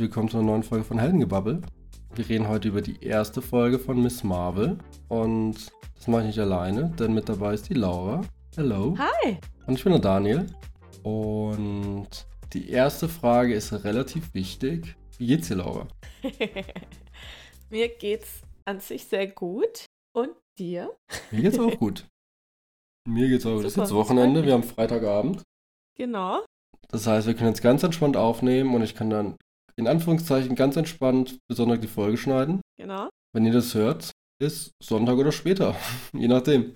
Herzlich willkommen zu einer neuen Folge von Heldengebabbel. Wir reden heute über die erste Folge von Miss Marvel und das mache ich nicht alleine, denn mit dabei ist die Laura. Hello. Hi. Und ich bin der Daniel. Und die erste Frage ist relativ wichtig. Wie geht's dir, Laura? Mir geht's an sich sehr gut. Und dir? Mir geht's auch gut. Mir geht's auch gut. Es ist jetzt Wochenende, wir haben Freitagabend. Genau. Das heißt, wir können jetzt ganz entspannt aufnehmen und ich kann dann in Anführungszeichen ganz entspannt bis Sonntag die Folge schneiden. Genau. Wenn ihr das hört, ist Sonntag oder später. Je nachdem.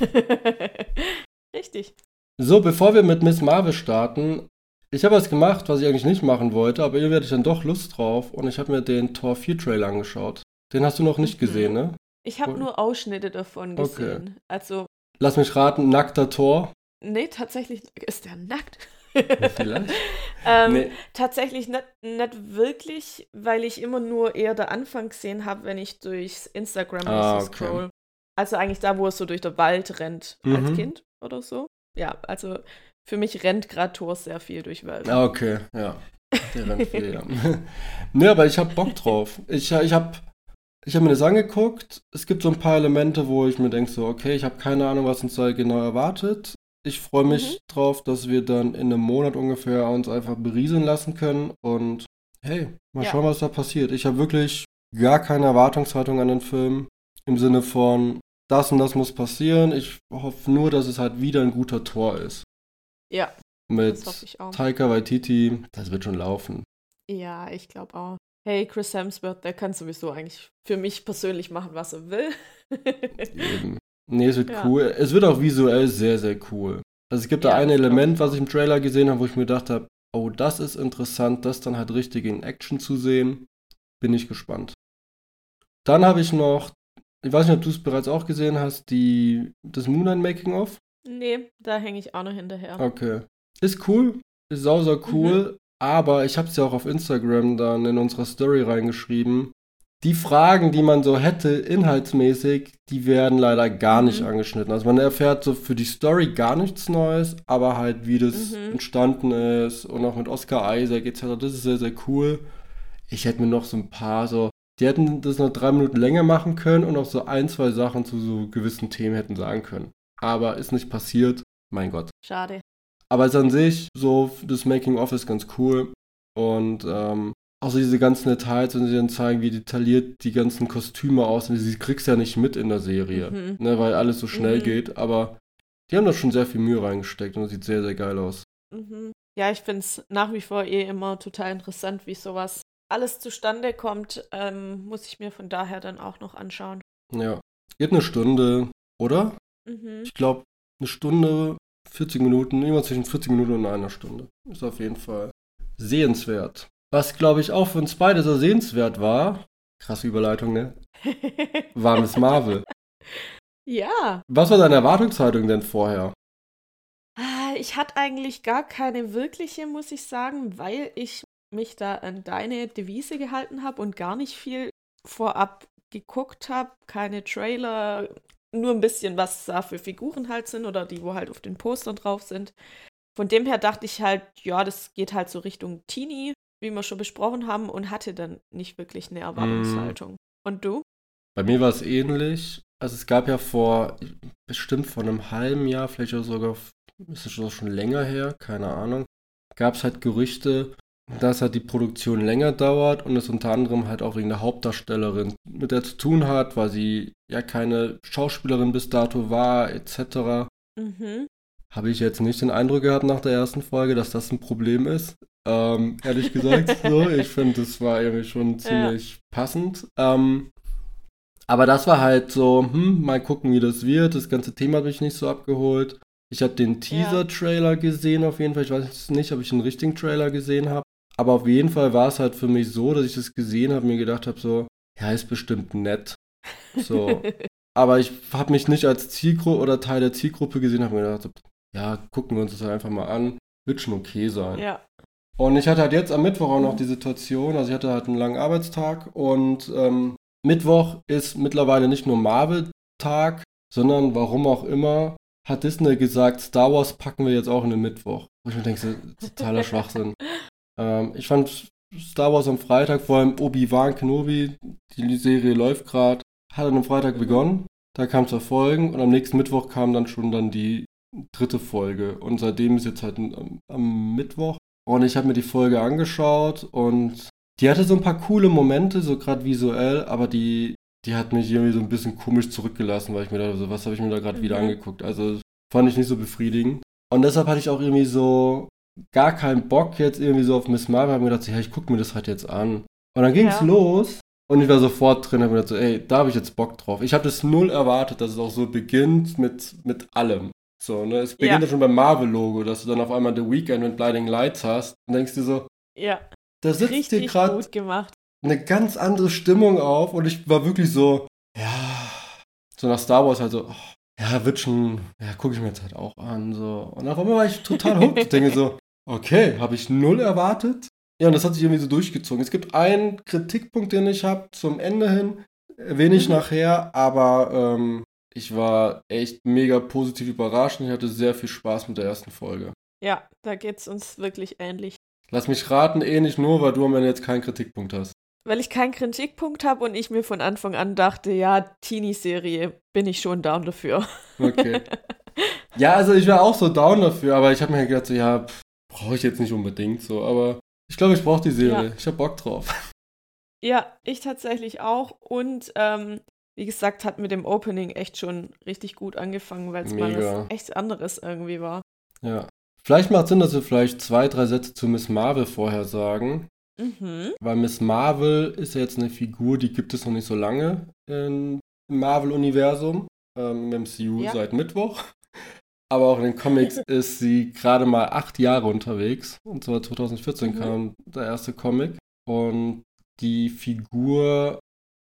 Richtig. So, bevor wir mit Miss Marvel starten, ich habe was gemacht, was ich eigentlich nicht machen wollte, aber irgendwie hatte ich dann doch Lust drauf und ich habe mir den Tor 4 Trailer angeschaut. Den hast du noch nicht gesehen, ne? Ich habe nur Ausschnitte davon gesehen. Okay. Also. Lass mich raten, nackter Tor. Nee, tatsächlich ist der nackt. Vielleicht. ähm, nee. Tatsächlich nicht, nicht wirklich, weil ich immer nur eher der Anfang gesehen habe, wenn ich durchs Instagram ah, so scroll. Okay. Also eigentlich da, wo er so durch den Wald rennt mhm. als Kind oder so. Ja, also für mich rennt gerade Thor sehr viel durch Wald. Ah, okay, ja. Der rennt viel, ja. nee, aber ich habe Bock drauf. Ich, ich habe ich hab mir das angeguckt. Es gibt so ein paar Elemente, wo ich mir denke, so, okay, ich habe keine Ahnung, was uns da genau erwartet. Ich freue mich mhm. drauf, dass wir dann in einem Monat ungefähr uns einfach berieseln lassen können und hey, mal ja. schauen, was da passiert. Ich habe wirklich gar keine Erwartungshaltung an den Film im Sinne von das und das muss passieren. Ich hoffe nur, dass es halt wieder ein guter Tor ist. Ja. Mit Taika Waititi, das wird schon laufen. Ja, ich glaube auch. Hey, Chris Hemsworth, der kann sowieso eigentlich für mich persönlich machen, was er will. Eben. Nee, es wird ja. cool. Es wird auch visuell sehr, sehr cool. Also es gibt ja, da ein Element, was ich im Trailer gesehen habe, wo ich mir gedacht habe, oh, das ist interessant, das dann halt richtig in Action zu sehen. Bin ich gespannt. Dann habe ich noch, ich weiß nicht, ob du es bereits auch gesehen hast, die, das Moonlight Making of. Nee, da hänge ich auch noch hinterher. Okay. Ist cool, ist sau, sau cool, mhm. aber ich habe es ja auch auf Instagram dann in unserer Story reingeschrieben die Fragen, die man so hätte, inhaltsmäßig, die werden leider gar nicht mhm. angeschnitten. Also man erfährt so für die Story gar nichts Neues, aber halt, wie das mhm. entstanden ist und auch mit Oscar Isaac etc., das ist sehr, sehr cool. Ich hätte mir noch so ein paar so, die hätten das noch drei Minuten länger machen können und auch so ein, zwei Sachen zu so gewissen Themen hätten sagen können. Aber ist nicht passiert. Mein Gott. Schade. Aber es an sich, so, das Making-of ist ganz cool. Und ähm, Außer diese ganzen Details, wenn sie dann zeigen, wie detailliert die ganzen Kostüme aussehen. Sie kriegst ja nicht mit in der Serie, mhm. ne, weil alles so schnell mhm. geht. Aber die haben da schon sehr viel Mühe reingesteckt und es sieht sehr, sehr geil aus. Mhm. Ja, ich finde es nach wie vor eh immer total interessant, wie sowas alles zustande kommt. Ähm, muss ich mir von daher dann auch noch anschauen. Ja. Geht eine Stunde, oder? Mhm. Ich glaube, eine Stunde, 40 Minuten, immer zwischen 40 Minuten und einer Stunde. Ist auf jeden Fall sehenswert. Was, glaube ich, auch für uns beide so sehenswert war, krasse Überleitung, ne? War Miss Marvel. Ja. Was war deine Erwartungshaltung denn vorher? Ah, ich hatte eigentlich gar keine wirkliche, muss ich sagen, weil ich mich da an deine Devise gehalten habe und gar nicht viel vorab geguckt habe. Keine Trailer, nur ein bisschen, was da für Figuren halt sind oder die, wo halt auf den Postern drauf sind. Von dem her dachte ich halt, ja, das geht halt so Richtung Teenie wie wir schon besprochen haben, und hatte dann nicht wirklich eine Erwartungshaltung. Mm. Und du? Bei mir war es ähnlich. Also es gab ja vor bestimmt vor einem halben Jahr, vielleicht auch sogar, ist es schon länger her, keine Ahnung, gab es halt Gerüchte, dass halt die Produktion länger dauert und es unter anderem halt auch wegen der Hauptdarstellerin mit der zu tun hat, weil sie ja keine Schauspielerin bis dato war, etc. Mhm. Habe ich jetzt nicht den Eindruck gehabt nach der ersten Folge, dass das ein Problem ist. Ähm, ehrlich gesagt, so. Ich finde, das war irgendwie schon ziemlich ja. passend. Ähm, aber das war halt so, hm, mal gucken, wie das wird. Das ganze Thema habe ich nicht so abgeholt. Ich habe den Teaser-Trailer gesehen, auf jeden Fall. Ich weiß nicht, ob ich einen richtigen Trailer gesehen habe. Aber auf jeden Fall war es halt für mich so, dass ich das gesehen habe, mir gedacht habe, so, ja, ist bestimmt nett. So. aber ich habe mich nicht als Zielgruppe oder Teil der Zielgruppe gesehen, habe mir gedacht, ja, gucken wir uns das einfach mal an. Wird schon okay sein. Ja. Und ich hatte halt jetzt am Mittwoch auch noch die Situation, also ich hatte halt einen langen Arbeitstag und ähm, Mittwoch ist mittlerweile nicht nur Marvel-Tag, sondern warum auch immer hat Disney gesagt, Star Wars packen wir jetzt auch in den Mittwoch. Wo ich mir denke, totaler Schwachsinn. Ähm, ich fand Star Wars am Freitag, vor allem Obi-Wan Kenobi, die Serie läuft gerade, hat an einem Freitag begonnen. Da kam es Folgen und am nächsten Mittwoch kam dann schon dann die dritte Folge. Und seitdem ist jetzt halt am, am Mittwoch. Und ich habe mir die Folge angeschaut und die hatte so ein paar coole Momente, so gerade visuell, aber die, die hat mich irgendwie so ein bisschen komisch zurückgelassen, weil ich mir da so, was habe ich mir da gerade mhm. wieder angeguckt? Also fand ich nicht so befriedigend. Und deshalb hatte ich auch irgendwie so gar keinen Bock jetzt irgendwie so auf Miss Marvel. Hab mir gedacht, ja, ich gucke mir das halt jetzt an. Und dann ging es ja. los und ich war sofort drin, habe mir gedacht, so, ey, da habe ich jetzt Bock drauf. Ich habe das null erwartet, dass es auch so beginnt mit, mit allem. So, ne? Es beginnt ja, ja schon beim Marvel-Logo, dass du dann auf einmal The Weekend mit Blinding Lights hast und denkst dir so, ja. Da sitzt Richtig dir gerade eine ganz andere Stimmung auf und ich war wirklich so, ja, so nach Star Wars halt so, oh, ja, wird schon, ja, gucke ich mir jetzt halt auch an, so. Und auf einmal war ich total hooked. ich denke so, okay, habe ich null erwartet. Ja, und das hat sich irgendwie so durchgezogen. Es gibt einen Kritikpunkt, den ich habe zum Ende hin, erwähne ich mhm. nachher, aber ähm, ich war echt mega positiv überrascht und ich hatte sehr viel Spaß mit der ersten Folge. Ja, da geht es uns wirklich ähnlich. Lass mich raten, ähnlich nur, weil du am Ende jetzt keinen Kritikpunkt hast. Weil ich keinen Kritikpunkt habe und ich mir von Anfang an dachte, ja, Teenie-Serie, bin ich schon down dafür. Okay. ja, also ich wäre auch so down dafür, aber ich habe mir gedacht, so, ja, brauche ich jetzt nicht unbedingt so, aber ich glaube, ich brauche die Serie. Ja. Ich habe Bock drauf. Ja, ich tatsächlich auch. Und ähm, wie gesagt, hat mit dem Opening echt schon richtig gut angefangen, weil es mal was echt anderes irgendwie war. Ja. Vielleicht macht es Sinn, dass wir vielleicht zwei, drei Sätze zu Miss Marvel vorher sagen. Mhm. Weil Miss Marvel ist ja jetzt eine Figur, die gibt es noch nicht so lange im Marvel-Universum, ähm, im MCU ja. seit Mittwoch. Aber auch in den Comics ist sie gerade mal acht Jahre unterwegs. Und zwar 2014 mhm. kam der erste Comic. Und die Figur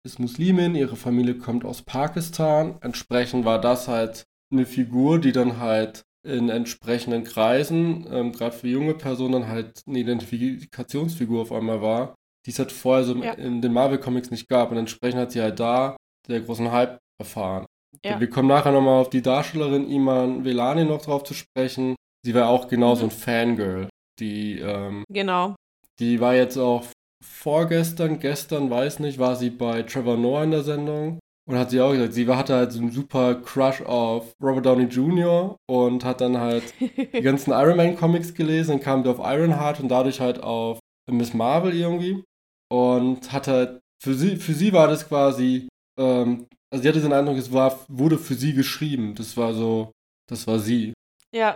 ist Muslimin, ihre Familie kommt aus Pakistan. Entsprechend war das halt eine Figur, die dann halt in entsprechenden Kreisen, ähm, gerade für junge Personen, halt eine Identifikationsfigur auf einmal war, die es halt vorher so ja. in den Marvel-Comics nicht gab. Und entsprechend hat sie halt da der großen Hype erfahren. Ja. Wir kommen nachher nochmal auf die Darstellerin Iman Velani noch drauf zu sprechen. Sie war auch genauso mhm. ein Fangirl. Die, ähm, genau. Die war jetzt auch vorgestern, gestern, weiß nicht, war sie bei Trevor Noah in der Sendung. Und hat sie auch gesagt, sie hatte halt so einen super Crush auf Robert Downey Jr. und hat dann halt die ganzen Iron Man Comics gelesen und kam auf Ironheart und dadurch halt auf Miss Marvel irgendwie. Und hat halt, für sie, für sie war das quasi, ähm, also sie hatte den Eindruck, es war, wurde für sie geschrieben. Das war so, das war sie. Ja,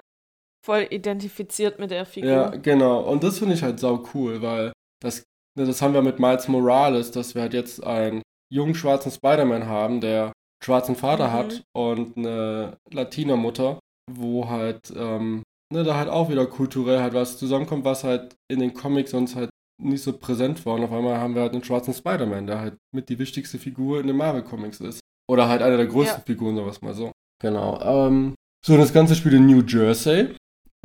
voll identifiziert mit der Figur. Ja, genau. Und das finde ich halt sau cool, weil das, das haben wir mit Miles Morales, dass wir halt jetzt ein jungen schwarzen Spider-Man haben, der schwarzen Vater mhm. hat und eine Latiner-Mutter, wo halt, ähm, ne, da halt auch wieder kulturell halt was zusammenkommt, was halt in den Comics sonst halt nicht so präsent war. Und auf einmal haben wir halt einen schwarzen Spider-Man, der halt mit die wichtigste Figur in den Marvel-Comics ist. Oder halt einer der größten ja. Figuren, sowas mal so. Genau. Ähm, so, das Ganze spielt in New Jersey,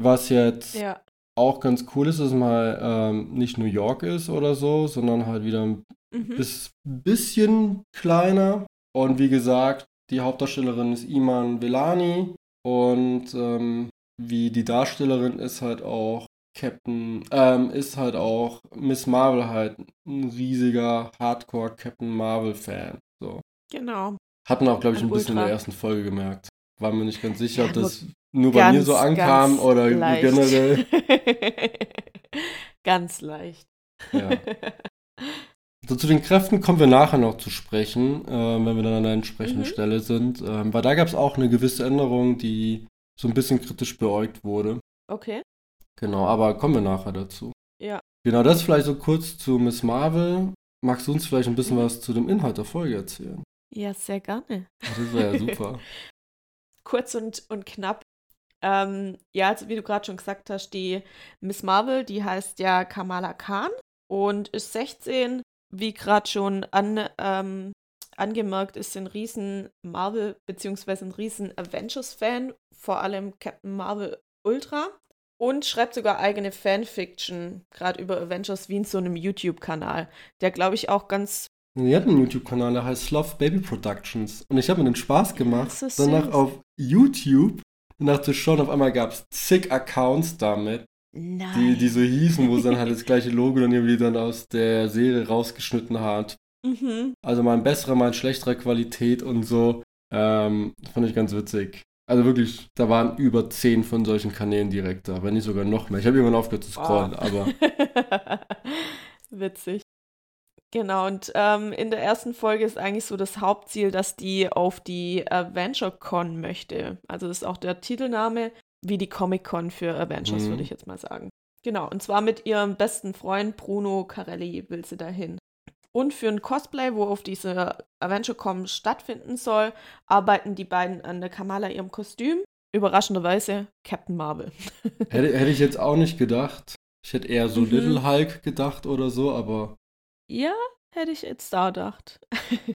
was jetzt ja. Auch ganz cool ist, dass es mal ähm, nicht New York ist oder so, sondern halt wieder ein Mhm. Ein bisschen kleiner. Und wie gesagt, die Hauptdarstellerin ist Iman Velani. Und ähm, wie die Darstellerin ist halt auch Captain, ähm, ist halt auch Miss Marvel halt ein riesiger Hardcore Captain Marvel Fan. So. Genau. Hatten auch, glaube ich, ein, ein bisschen in der ersten Folge gemerkt. War mir nicht ganz sicher, ja, ob das nur bei ganz, mir so ankam oder leicht. generell. ganz leicht. Ja. So, zu den Kräften kommen wir nachher noch zu sprechen, äh, wenn wir dann an der entsprechenden mhm. Stelle sind. Ähm, weil da gab es auch eine gewisse Änderung, die so ein bisschen kritisch beäugt wurde. Okay. Genau, aber kommen wir nachher dazu. Ja. Genau, das vielleicht so kurz zu Miss Marvel. Magst du uns vielleicht ein bisschen mhm. was zu dem Inhalt der Folge erzählen? Ja, sehr gerne. Das wäre ja super. Kurz und, und knapp. Ähm, ja, also wie du gerade schon gesagt hast, die Miss Marvel, die heißt ja Kamala Khan und ist 16, wie gerade schon an, ähm, angemerkt, ist ein riesen Marvel- bzw. ein riesen Avengers-Fan, vor allem Captain Marvel Ultra. Und schreibt sogar eigene Fanfiction, gerade über Avengers, wie in so einem YouTube-Kanal, der, glaube ich, auch ganz Sie hat einen YouTube-Kanal, der heißt Love Baby Productions. Und ich habe mir den Spaß gemacht, so danach auf YouTube, nach zu schauen, auf einmal gab es zig Accounts damit, Nein. die, die so hießen, wo es dann halt das gleiche Logo dann irgendwie dann aus der Serie rausgeschnitten hat. Mhm. Also mal in besserer, mal in schlechterer Qualität und so. Ähm, fand ich ganz witzig. Also wirklich, da waren über zehn von solchen Kanälen direkt da, wenn nicht sogar noch mehr. Ich habe irgendwann aufgehört zu scrollen, Wow. aber Witzig. Genau, und ähm, in der ersten Folge ist eigentlich so das Hauptziel, dass die auf die Adventure Con möchte. Also das ist auch der Titelname, wie die Comic Con für Avengers, Mhm. würde ich jetzt mal sagen. Genau, und zwar mit ihrem besten Freund Bruno Carelli will sie dahin. Und für ein Cosplay, wo auf dieser Adventure Con stattfinden soll, arbeiten die beiden an der Kamala ihrem Kostüm. Überraschenderweise Captain Marvel. hätte, hätte ich jetzt auch nicht gedacht. Ich hätte eher so Mhm. Little Hulk gedacht oder so, aber Ja, hätte ich jetzt da gedacht.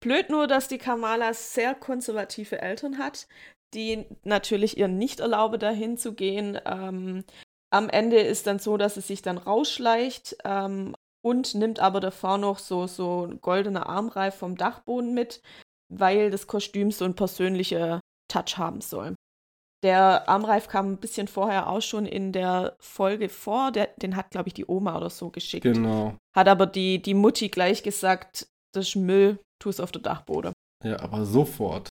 Blöd nur, dass die Kamala sehr konservative Eltern hat, die natürlich ihr nicht erlauben, dahin zu gehen. Ähm, am Ende ist dann so, dass sie sich dann rausschleicht ähm, und nimmt aber davor noch so, so ein goldener Armreif vom Dachboden mit, weil das Kostüm so einen persönlichen Touch haben soll. Der Armreif kam ein bisschen vorher auch schon in der Folge vor. Der, den hat, glaube ich, die Oma oder so geschickt. genau. Hat aber die, die Mutti gleich gesagt, das ist Müll, tu es auf der Dachboden. Ja, aber sofort.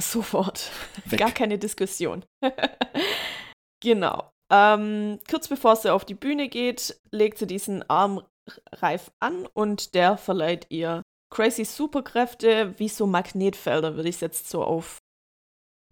Sofort. Weg. Gar keine Diskussion. genau. Ähm, kurz bevor sie auf die Bühne geht, legt sie diesen Armreif an und der verleiht ihr crazy Superkräfte, wie so Magnetfelder, würde ich es jetzt so auf.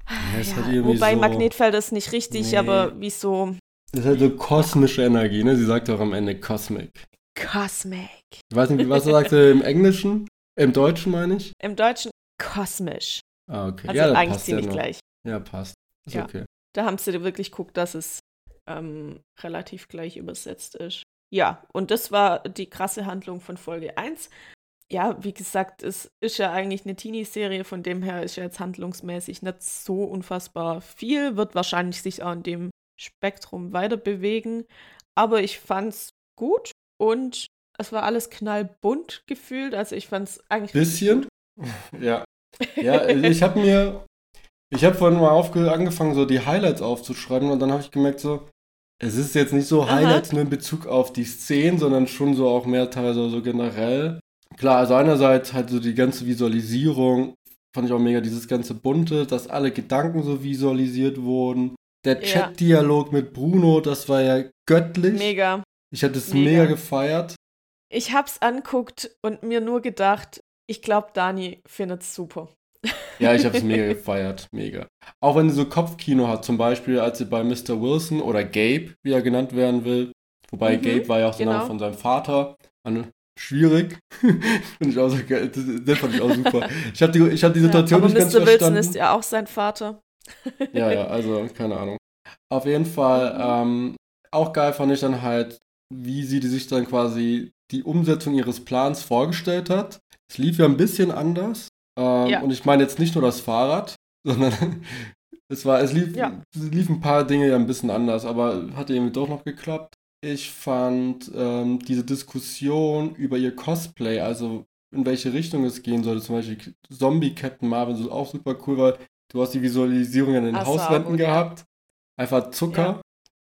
Ja, Ja, irgendwie wobei so- Magnetfelder ist nicht richtig, Nee. aber wie so Das ist halt so kosmische Energie, ne? Sie sagt auch am Ende Cosmic. Cosmic. Ich weiß nicht, was sagt sie im Englischen? Im Deutschen meine ich? Im Deutschen kosmisch. Ah, okay. Also ja, eigentlich passt ja ziemlich noch. gleich. Ja, passt. Ist Ja. okay. Da haben sie wirklich geguckt, dass es ähm, relativ gleich übersetzt ist. Ja, und das war die krasse Handlung von Folge 1. Ja, wie gesagt, es ist ja eigentlich eine Teenie-Serie, von dem her ist ja jetzt handlungsmäßig nicht so unfassbar viel, wird wahrscheinlich sich auch in dem Spektrum weiter bewegen. Aber ich fand's gut und es war alles knallbunt gefühlt. Also ich fand's eigentlich Bisschen? Ja. Ja, also ich habe mir, ich habe vorhin mal angefangen, so die Highlights aufzuschreiben und dann habe ich gemerkt, so, es ist jetzt nicht so Aha. Highlights nur in Bezug auf die Szenen, sondern schon so auch mehr teilweise so generell. Klar, also einerseits halt so die ganze Visualisierung, fand ich auch mega, dieses ganze Bunte, dass alle Gedanken so visualisiert wurden. Der. Chat-Dialog mit Bruno, das war ja göttlich. Mega. Ich hätte es Mega. mega gefeiert. Ich hab's anguckt und mir nur gedacht, ich glaube, Dani findet's super. Ja, ich habe es mega gefeiert. Mega. Auch wenn sie so Kopfkino hat, zum Beispiel, als sie bei Mr. Wilson oder Gabe, wie er genannt werden will. Wobei Mhm, Gabe war ja auch der Name genau. von seinem Vater. An, schwierig. Finde ich auch so geil. Das, das fand ich auch super. Ich habe die, ich hab die Situation ja, aber nicht ganz Mr. Wilson verstanden. ist ja auch sein Vater. Ja, ja, also keine Ahnung. Auf jeden Fall, ähm, auch geil fand ich dann halt, wie sie sich dann quasi die Umsetzung ihres Plans vorgestellt hat. Es lief ja ein bisschen anders. Ähm, Ja. Und ich meine jetzt nicht nur das Fahrrad, sondern es war, es lief, Ja. es liefen ein paar Dinge ja ein bisschen anders, aber hat irgendwie doch noch geklappt. Ich fand ähm, diese Diskussion über ihr Cosplay, also in welche Richtung es gehen sollte, zum Beispiel Zombie Captain Marvel, so auch super cool, weil du hast die Visualisierung an den Ach so, Hauswänden ja. gehabt. Einfach Zucker. Ja.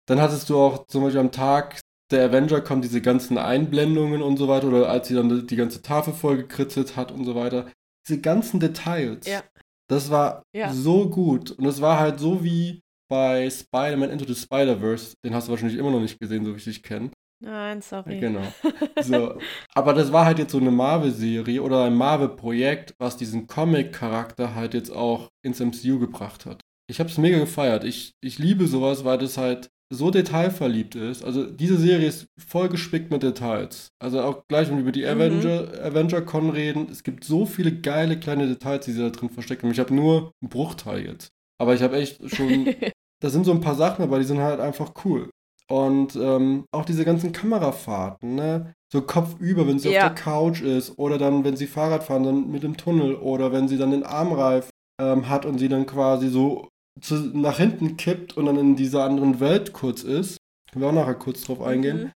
Dann hattest du auch zum Beispiel am Tag der Avenger kommen diese ganzen Einblendungen und so weiter, oder als sie dann die ganze Tafel vollgekritzelt hat und so weiter. Diese ganzen Details. Ja. Das war Ja. so gut. Und es war halt so wie bei Spider-Man Into the Spider-Verse. Den hast du wahrscheinlich immer noch nicht gesehen, so wie ich dich kenne. Nein, sorry. Genau. So. Aber das war halt jetzt so eine Marvel-Serie oder ein Marvel-Projekt, was diesen Comic-Charakter halt jetzt auch ins MCU gebracht hat. Ich habe es mega gefeiert. Ich, ich liebe sowas, weil das halt so detailverliebt ist. Also diese Serie ist voll gespickt mit Details. Also auch gleich, wenn wir über die Mhm. Avenger, Avenger-Con reden, es gibt so viele geile kleine Details, die sie da drin verstecken. Ich habe nur einen Bruchteil jetzt. Aber ich habe echt schon da sind so ein paar Sachen, aber die sind halt einfach cool. Und ähm, auch diese ganzen Kamerafahrten, ne? So kopfüber, wenn sie Ja. auf der Couch ist, oder dann, wenn sie Fahrrad fahren, dann mit dem Tunnel, oder wenn sie dann den Armreif ähm, hat und sie dann quasi so zu, nach hinten kippt und dann in dieser anderen Welt kurz ist. Können wir auch nachher kurz drauf eingehen. Mhm.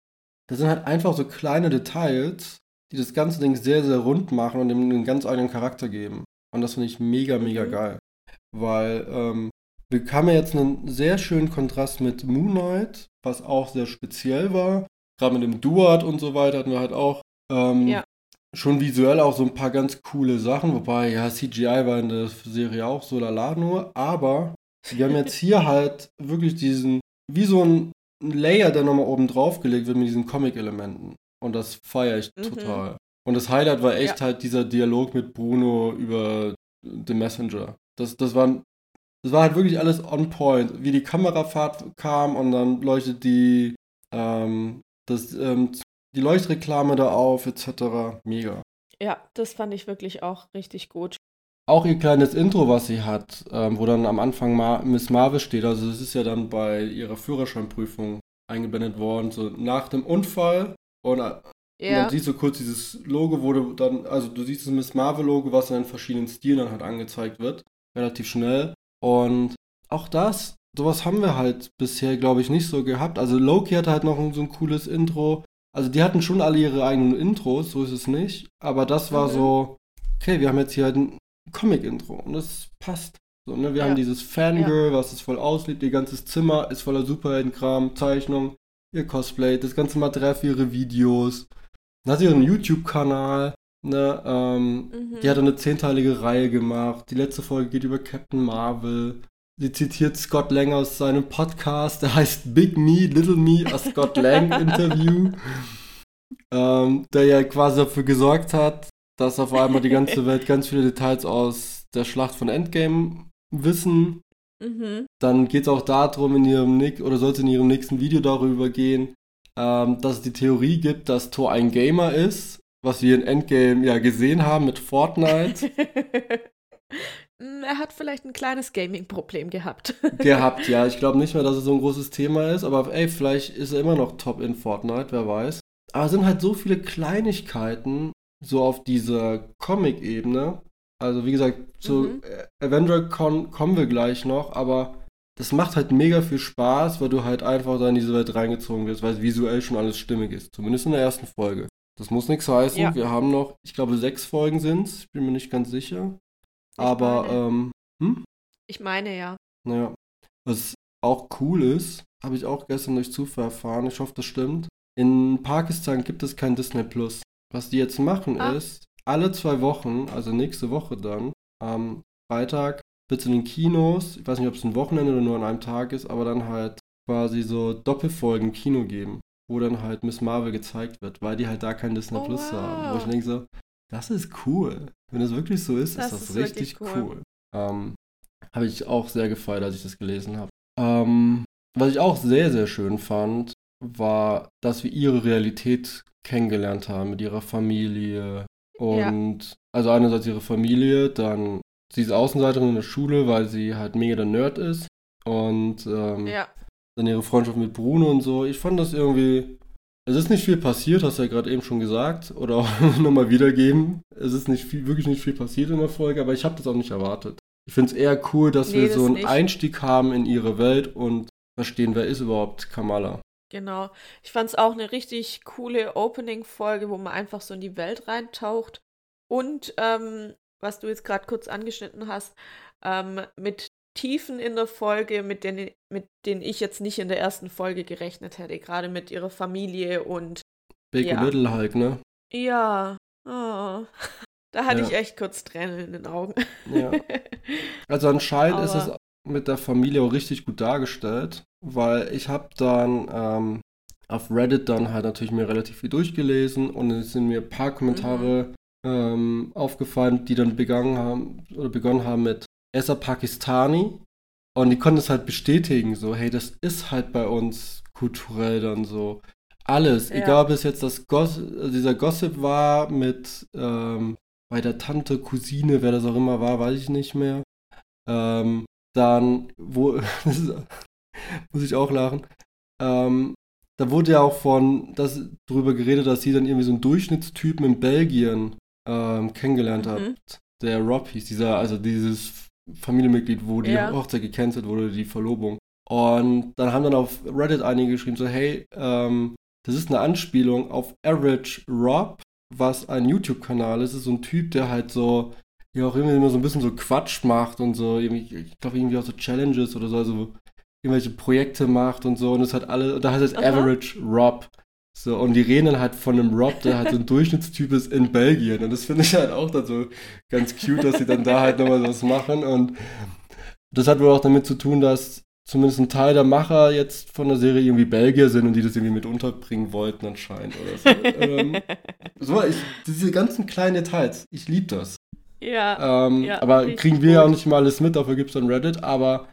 Das sind halt einfach so kleine Details, die das ganze Ding sehr, sehr rund machen und ihm einen ganz eigenen Charakter geben. Und das finde ich mega, mega Mhm. geil. Weil, ähm, wir haben jetzt einen sehr schönen Kontrast mit Moon Knight, was auch sehr speziell war. Gerade mit dem Duat und so weiter hatten wir halt auch ähm, ja. schon visuell auch so ein paar ganz coole Sachen. Wobei, ja, CGI war in der Serie auch so lala nur. Aber wir haben jetzt hier halt wirklich diesen, wie so ein Layer, der nochmal oben drauf gelegt wird mit diesen Comic-Elementen. Und das feiere ich mhm. total. Und das Highlight war echt ja. halt dieser Dialog mit Bruno über The Messenger. Das, das, war, das war halt wirklich alles on point. Wie die Kamerafahrt kam und dann leuchtet die, ähm, das, ähm, die Leuchtreklame da auf, etc. Mega. Ja, das fand ich wirklich auch richtig gut. Auch ihr kleines Intro, was sie hat, ähm, wo dann am Anfang Ma Miss Marvel steht, also es ist ja dann bei ihrer Führerscheinprüfung eingeblendet worden, so nach dem Unfall und, ja. und dann siehst du kurz dieses Logo, wo du dann, also du siehst das Miss Marvel Logo, was dann in verschiedenen Stilen dann halt angezeigt wird, relativ schnell und auch das, sowas haben wir halt bisher, glaube ich, nicht so gehabt. Also Loki hatte halt noch so ein cooles Intro. Also die hatten schon alle ihre eigenen Intros, so ist es nicht. Aber das war mhm. so, okay, wir haben jetzt hier halt ein Comic-Intro und das passt. So, ne? Wir ja. haben dieses Fangirl, ja. was es voll auslebt. Ihr ganzes Zimmer ist voller Superheldenkram, Zeichnung, ihr Cosplay, das ganze Material für ihre Videos. Dann hat sie ihren YouTube-Kanal. Ne, ähm, mhm. Die hat eine zehnteilige Reihe gemacht. Die letzte Folge geht über Captain Marvel. Sie zitiert Scott Lang aus seinem Podcast, der heißt Big Me, Little Me, a Scott Lang Interview. ähm, der ja quasi dafür gesorgt hat, dass auf einmal die ganze Welt ganz viele Details aus der Schlacht von Endgame wissen. Mhm. Dann geht es auch darum, in ihrem oder soll es in ihrem nächsten Video darüber gehen, ähm, dass es die Theorie gibt, dass Thor ein Gamer ist, was wir in Endgame ja gesehen haben mit Fortnite. Hm, er hat vielleicht ein kleines Gaming-Problem gehabt. gehabt, ja. Ich glaube nicht mehr, dass es so ein großes Thema ist, aber ey, vielleicht ist er immer noch top in Fortnite, wer weiß. Aber es sind halt so viele Kleinigkeiten, so auf dieser Comic-Ebene. Also wie gesagt, zu mhm. Avenger Con kommen wir gleich noch, aber das macht halt mega viel Spaß, weil du halt einfach da in diese Welt reingezogen wirst, weil es visuell schon alles stimmig ist. Zumindest in der ersten Folge. Das muss nichts heißen. Ja. Wir haben noch, ich glaube, sechs Folgen sind es. Ich bin mir nicht ganz sicher. Ich aber, ähm, hm? Ich meine ja. Naja. Was auch cool ist, habe ich auch gestern durch Zufall erfahren. Ich hoffe, das stimmt. In Pakistan gibt es kein Disney Plus. Was die jetzt machen ah. ist, alle zwei Wochen, also nächste Woche dann, am Freitag wird es in den Kinos, ich weiß nicht, ob es ein Wochenende oder nur an einem Tag ist, aber dann halt quasi so Doppelfolgen Kino geben, wo dann halt Miss Marvel gezeigt wird, weil die halt da kein Disney oh, Plus wow. haben. Wo ich denke so, das ist cool. Wenn das wirklich so ist, das ist das ist richtig cool. cool. Ähm, habe ich auch sehr gefeiert, als ich das gelesen habe. Ähm, was ich auch sehr, sehr schön fand, war, dass wir ihre Realität kennengelernt haben mit ihrer Familie. Und ja. also einerseits ihre Familie, dann sie ist Außenseiterin in der Schule, weil sie halt mega der Nerd ist. Und ähm, ja. Dann ihre Freundschaft mit Bruno und so. Ich fand das irgendwie. Es ist nicht viel passiert, hast du ja gerade eben schon gesagt. Oder auch nochmal wiedergeben. Es ist nicht viel, wirklich nicht viel passiert in der Folge, aber ich habe das auch nicht erwartet. Ich finde es eher cool, dass nee, wir das so einen nicht. Einstieg haben in ihre Welt und verstehen, wer ist überhaupt Kamala. Genau. Ich fand es auch eine richtig coole Opening-Folge, wo man einfach so in die Welt reintaucht. Und ähm, was du jetzt gerade kurz angeschnitten hast, ähm, mit Tiefen in der Folge, mit denen, mit denen ich jetzt nicht in der ersten Folge gerechnet hätte. Gerade mit ihrer Familie und. Big ja. Little Hulk, ne? Ja. Oh. Da hatte ja. ich echt kurz Tränen in den Augen. Ja. Also anscheinend ist es mit der Familie auch richtig gut dargestellt, weil ich habe dann ähm, auf Reddit dann halt natürlich mir relativ viel durchgelesen und es sind mir ein paar Kommentare mhm. ähm, aufgefallen, die dann begangen haben oder begonnen haben mit Essa Pakistani und die konnten es halt bestätigen, so hey, das ist halt bei uns kulturell dann so. Alles, ja. egal ob es jetzt das Goss dieser Gossip war mit ähm, bei der Tante, Cousine, wer das auch immer war, weiß ich nicht mehr. Ähm, dann, wo, muss ich auch lachen, ähm, da wurde ja auch von, das, darüber geredet, dass sie dann irgendwie so einen Durchschnittstypen in Belgien ähm, kennengelernt mhm. hat, der Rob hieß, dieser, also dieses Familienmitglied, wo die ja. Hochzeit gecancelt wurde, die Verlobung. Und dann haben dann auf Reddit einige geschrieben, so, hey, ähm, das ist eine Anspielung auf Average Rob, was ein YouTube-Kanal ist. Das ist so ein Typ, der halt so ja auch irgendwie immer so ein bisschen so Quatsch macht und so, ich glaube irgendwie auch so Challenges oder so, also irgendwelche Projekte macht und so und es hat alle, da heißt es Average Rob. So, und die reden dann halt von einem Rob, der halt so ein Durchschnittstyp ist in Belgien. Und das finde ich halt auch dann so ganz cute, dass sie dann da halt nochmal was machen. Und das hat wohl auch damit zu tun, dass zumindest ein Teil der Macher jetzt von der Serie irgendwie Belgier sind und die das irgendwie mit unterbringen wollten anscheinend oder so. ähm, so ich, diese ganzen kleinen Details, ich liebe das. Ja, ähm, ja, aber kriegen wir ja auch nicht mal alles mit, dafür gibt es dann Reddit, aber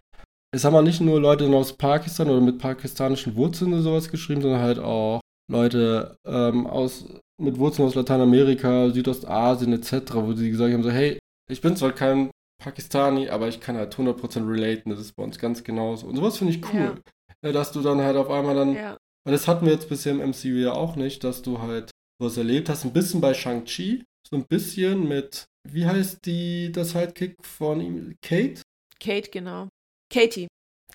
es haben auch nicht nur Leute aus Pakistan oder mit pakistanischen Wurzeln oder sowas geschrieben, sondern halt auch Leute ähm, aus, mit Wurzeln aus Lateinamerika, Südostasien etc., wo sie gesagt haben, so hey, ich bin zwar kein Pakistani, aber ich kann halt 100% relaten, das ist bei uns ganz genauso. Und sowas finde ich cool, ja. dass du dann halt auf einmal dann, Ja. und das hatten wir jetzt bisher im MCU ja auch nicht, dass du halt was erlebt hast, ein bisschen bei Shang-Chi, so ein bisschen mit, wie heißt die, das Sidekick von ihm, Kate? Kate, genau. Katie.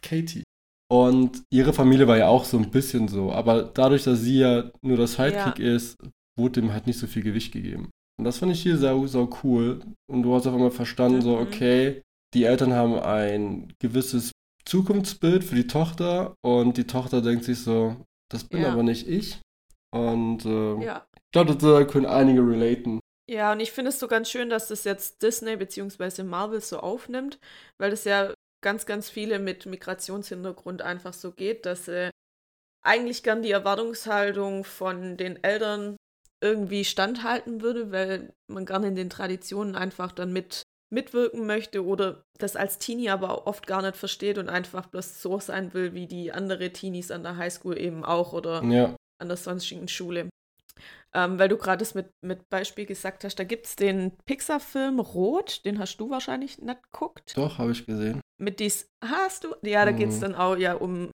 Katie. Und ihre Familie war ja auch so ein bisschen so, aber dadurch, dass sie ja nur das Sidekick ist, wurde dem halt nicht so viel Gewicht gegeben. Und das fand ich hier sau, sau cool. Und du hast auf einmal verstanden, so, Mhm. okay, die Eltern haben ein gewisses Zukunftsbild für die Tochter und die Tochter denkt sich so, das bin Ja. aber nicht ich. Und äh, Ja. ich glaube, da können einige relaten. Ja, und ich finde es so ganz schön, dass das jetzt Disney bzw. Marvel so aufnimmt, weil das ja ganz, ganz viele mit Migrationshintergrund einfach so geht, dass sie eigentlich gern die Erwartungshaltung von den Eltern irgendwie standhalten würde, weil man gerne in den Traditionen einfach dann mit mitwirken möchte oder das als Teenie aber oft gar nicht versteht und einfach bloß so sein will, wie die andere Teenies an der Highschool eben auch oder Ja, an der sonstigen Schule. Ähm, weil du gerade das mit, mit Beispiel gesagt hast, da gibt es den Pixar-Film Rot, den hast du wahrscheinlich nicht geguckt. doch, habe ich gesehen. Mit dies, hast du? Ja, da geht es Mhm. dann auch ja um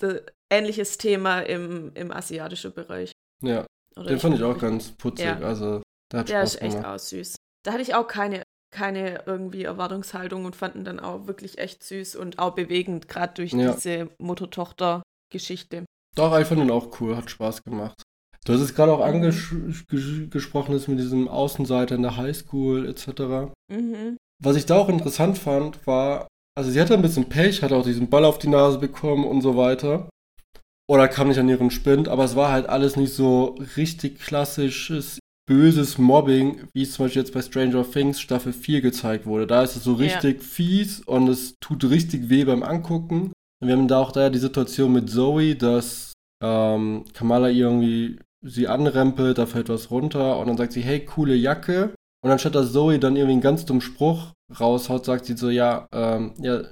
de, ähnliches Thema im, im asiatischen Bereich. Ja, Oder den fand ich auch nicht. ganz putzig. Ja. Also, der hat Der Spaß ist echt gemacht. auch süß. Da hatte ich auch keine, keine irgendwie Erwartungshaltung und fanden dann auch wirklich echt süß und auch bewegend, gerade durch Ja. diese Mutter-Tochter-Geschichte. Doch, ich fand ihn auch cool, hat Spaß gemacht. Du hast es gerade auch angesprochen, ist mit diesem Außenseiter in der Highschool etc. Mhm. Was ich da auch interessant fand, war, also sie hatte ein bisschen Pech, hat auch diesen Ball auf die Nase bekommen und so weiter. Oder kam nicht an ihren Spind, aber es war halt alles nicht so richtig klassisches, böses Mobbing, wie es zum Beispiel jetzt bei Stranger Things Staffel 4 gezeigt wurde. Da ist es so Ja. richtig fies und es tut richtig weh beim Angucken. Und wir haben da auch da die Situation mit Zoe, dass ähm, Kamala irgendwie sie anrempelt, da fällt was runter und dann sagt sie, hey, coole Jacke. Und anstatt dass Zoe dann irgendwie einen ganz dummen Spruch raushaut, sagt sie so, ja, ähm, ja,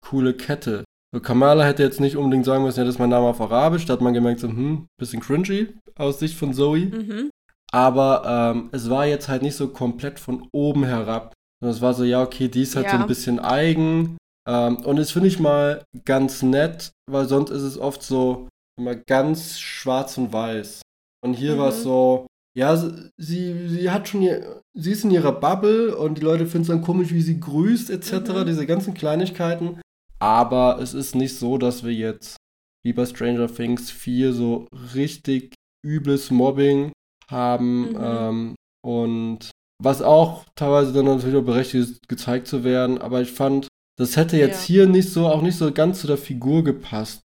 coole Kette. So, Kamala hätte jetzt nicht unbedingt sagen müssen, ja, das ist mein Name auf Arabisch. Da hat man gemerkt, so, hm, bisschen cringy aus Sicht von Zoe. Mhm. Aber ähm, es war jetzt halt nicht so komplett von oben herab. Sondern es war so, ja, okay, die ist halt so Ja. ein bisschen eigen. Ähm, und das finde ich mal ganz nett, weil sonst ist es oft so immer ganz schwarz und weiß. Und hier war es Mhm. so, ja, sie, sie hat schon ihr, sie ist in ihrer Bubble und die Leute finden es dann komisch, wie sie grüßt, etc., Mhm. diese ganzen Kleinigkeiten. Aber es ist nicht so, dass wir jetzt, wie bei Stranger Things 4, so richtig übles Mobbing haben. Mhm. Ähm, und was auch teilweise dann natürlich auch berechtigt ist, gezeigt zu werden. Aber ich fand, das hätte jetzt Ja. hier nicht so, auch nicht so ganz zu der Figur gepasst,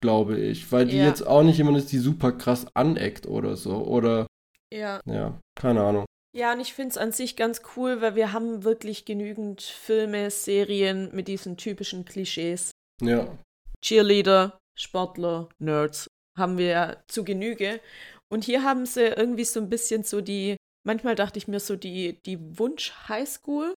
glaube ich. Weil die Ja. jetzt auch nicht jemand ist, die super krass aneckt oder so. Oder, Ja. ja, keine Ahnung. Ja, und ich finde es an sich ganz cool, weil wir haben wirklich genügend Filme, Serien mit diesen typischen Klischees. Ja, Cheerleader, Sportler, Nerds haben wir ja zu Genüge. Und hier haben sie irgendwie so ein bisschen so die, manchmal dachte ich mir so die, die Wunsch-Highschool,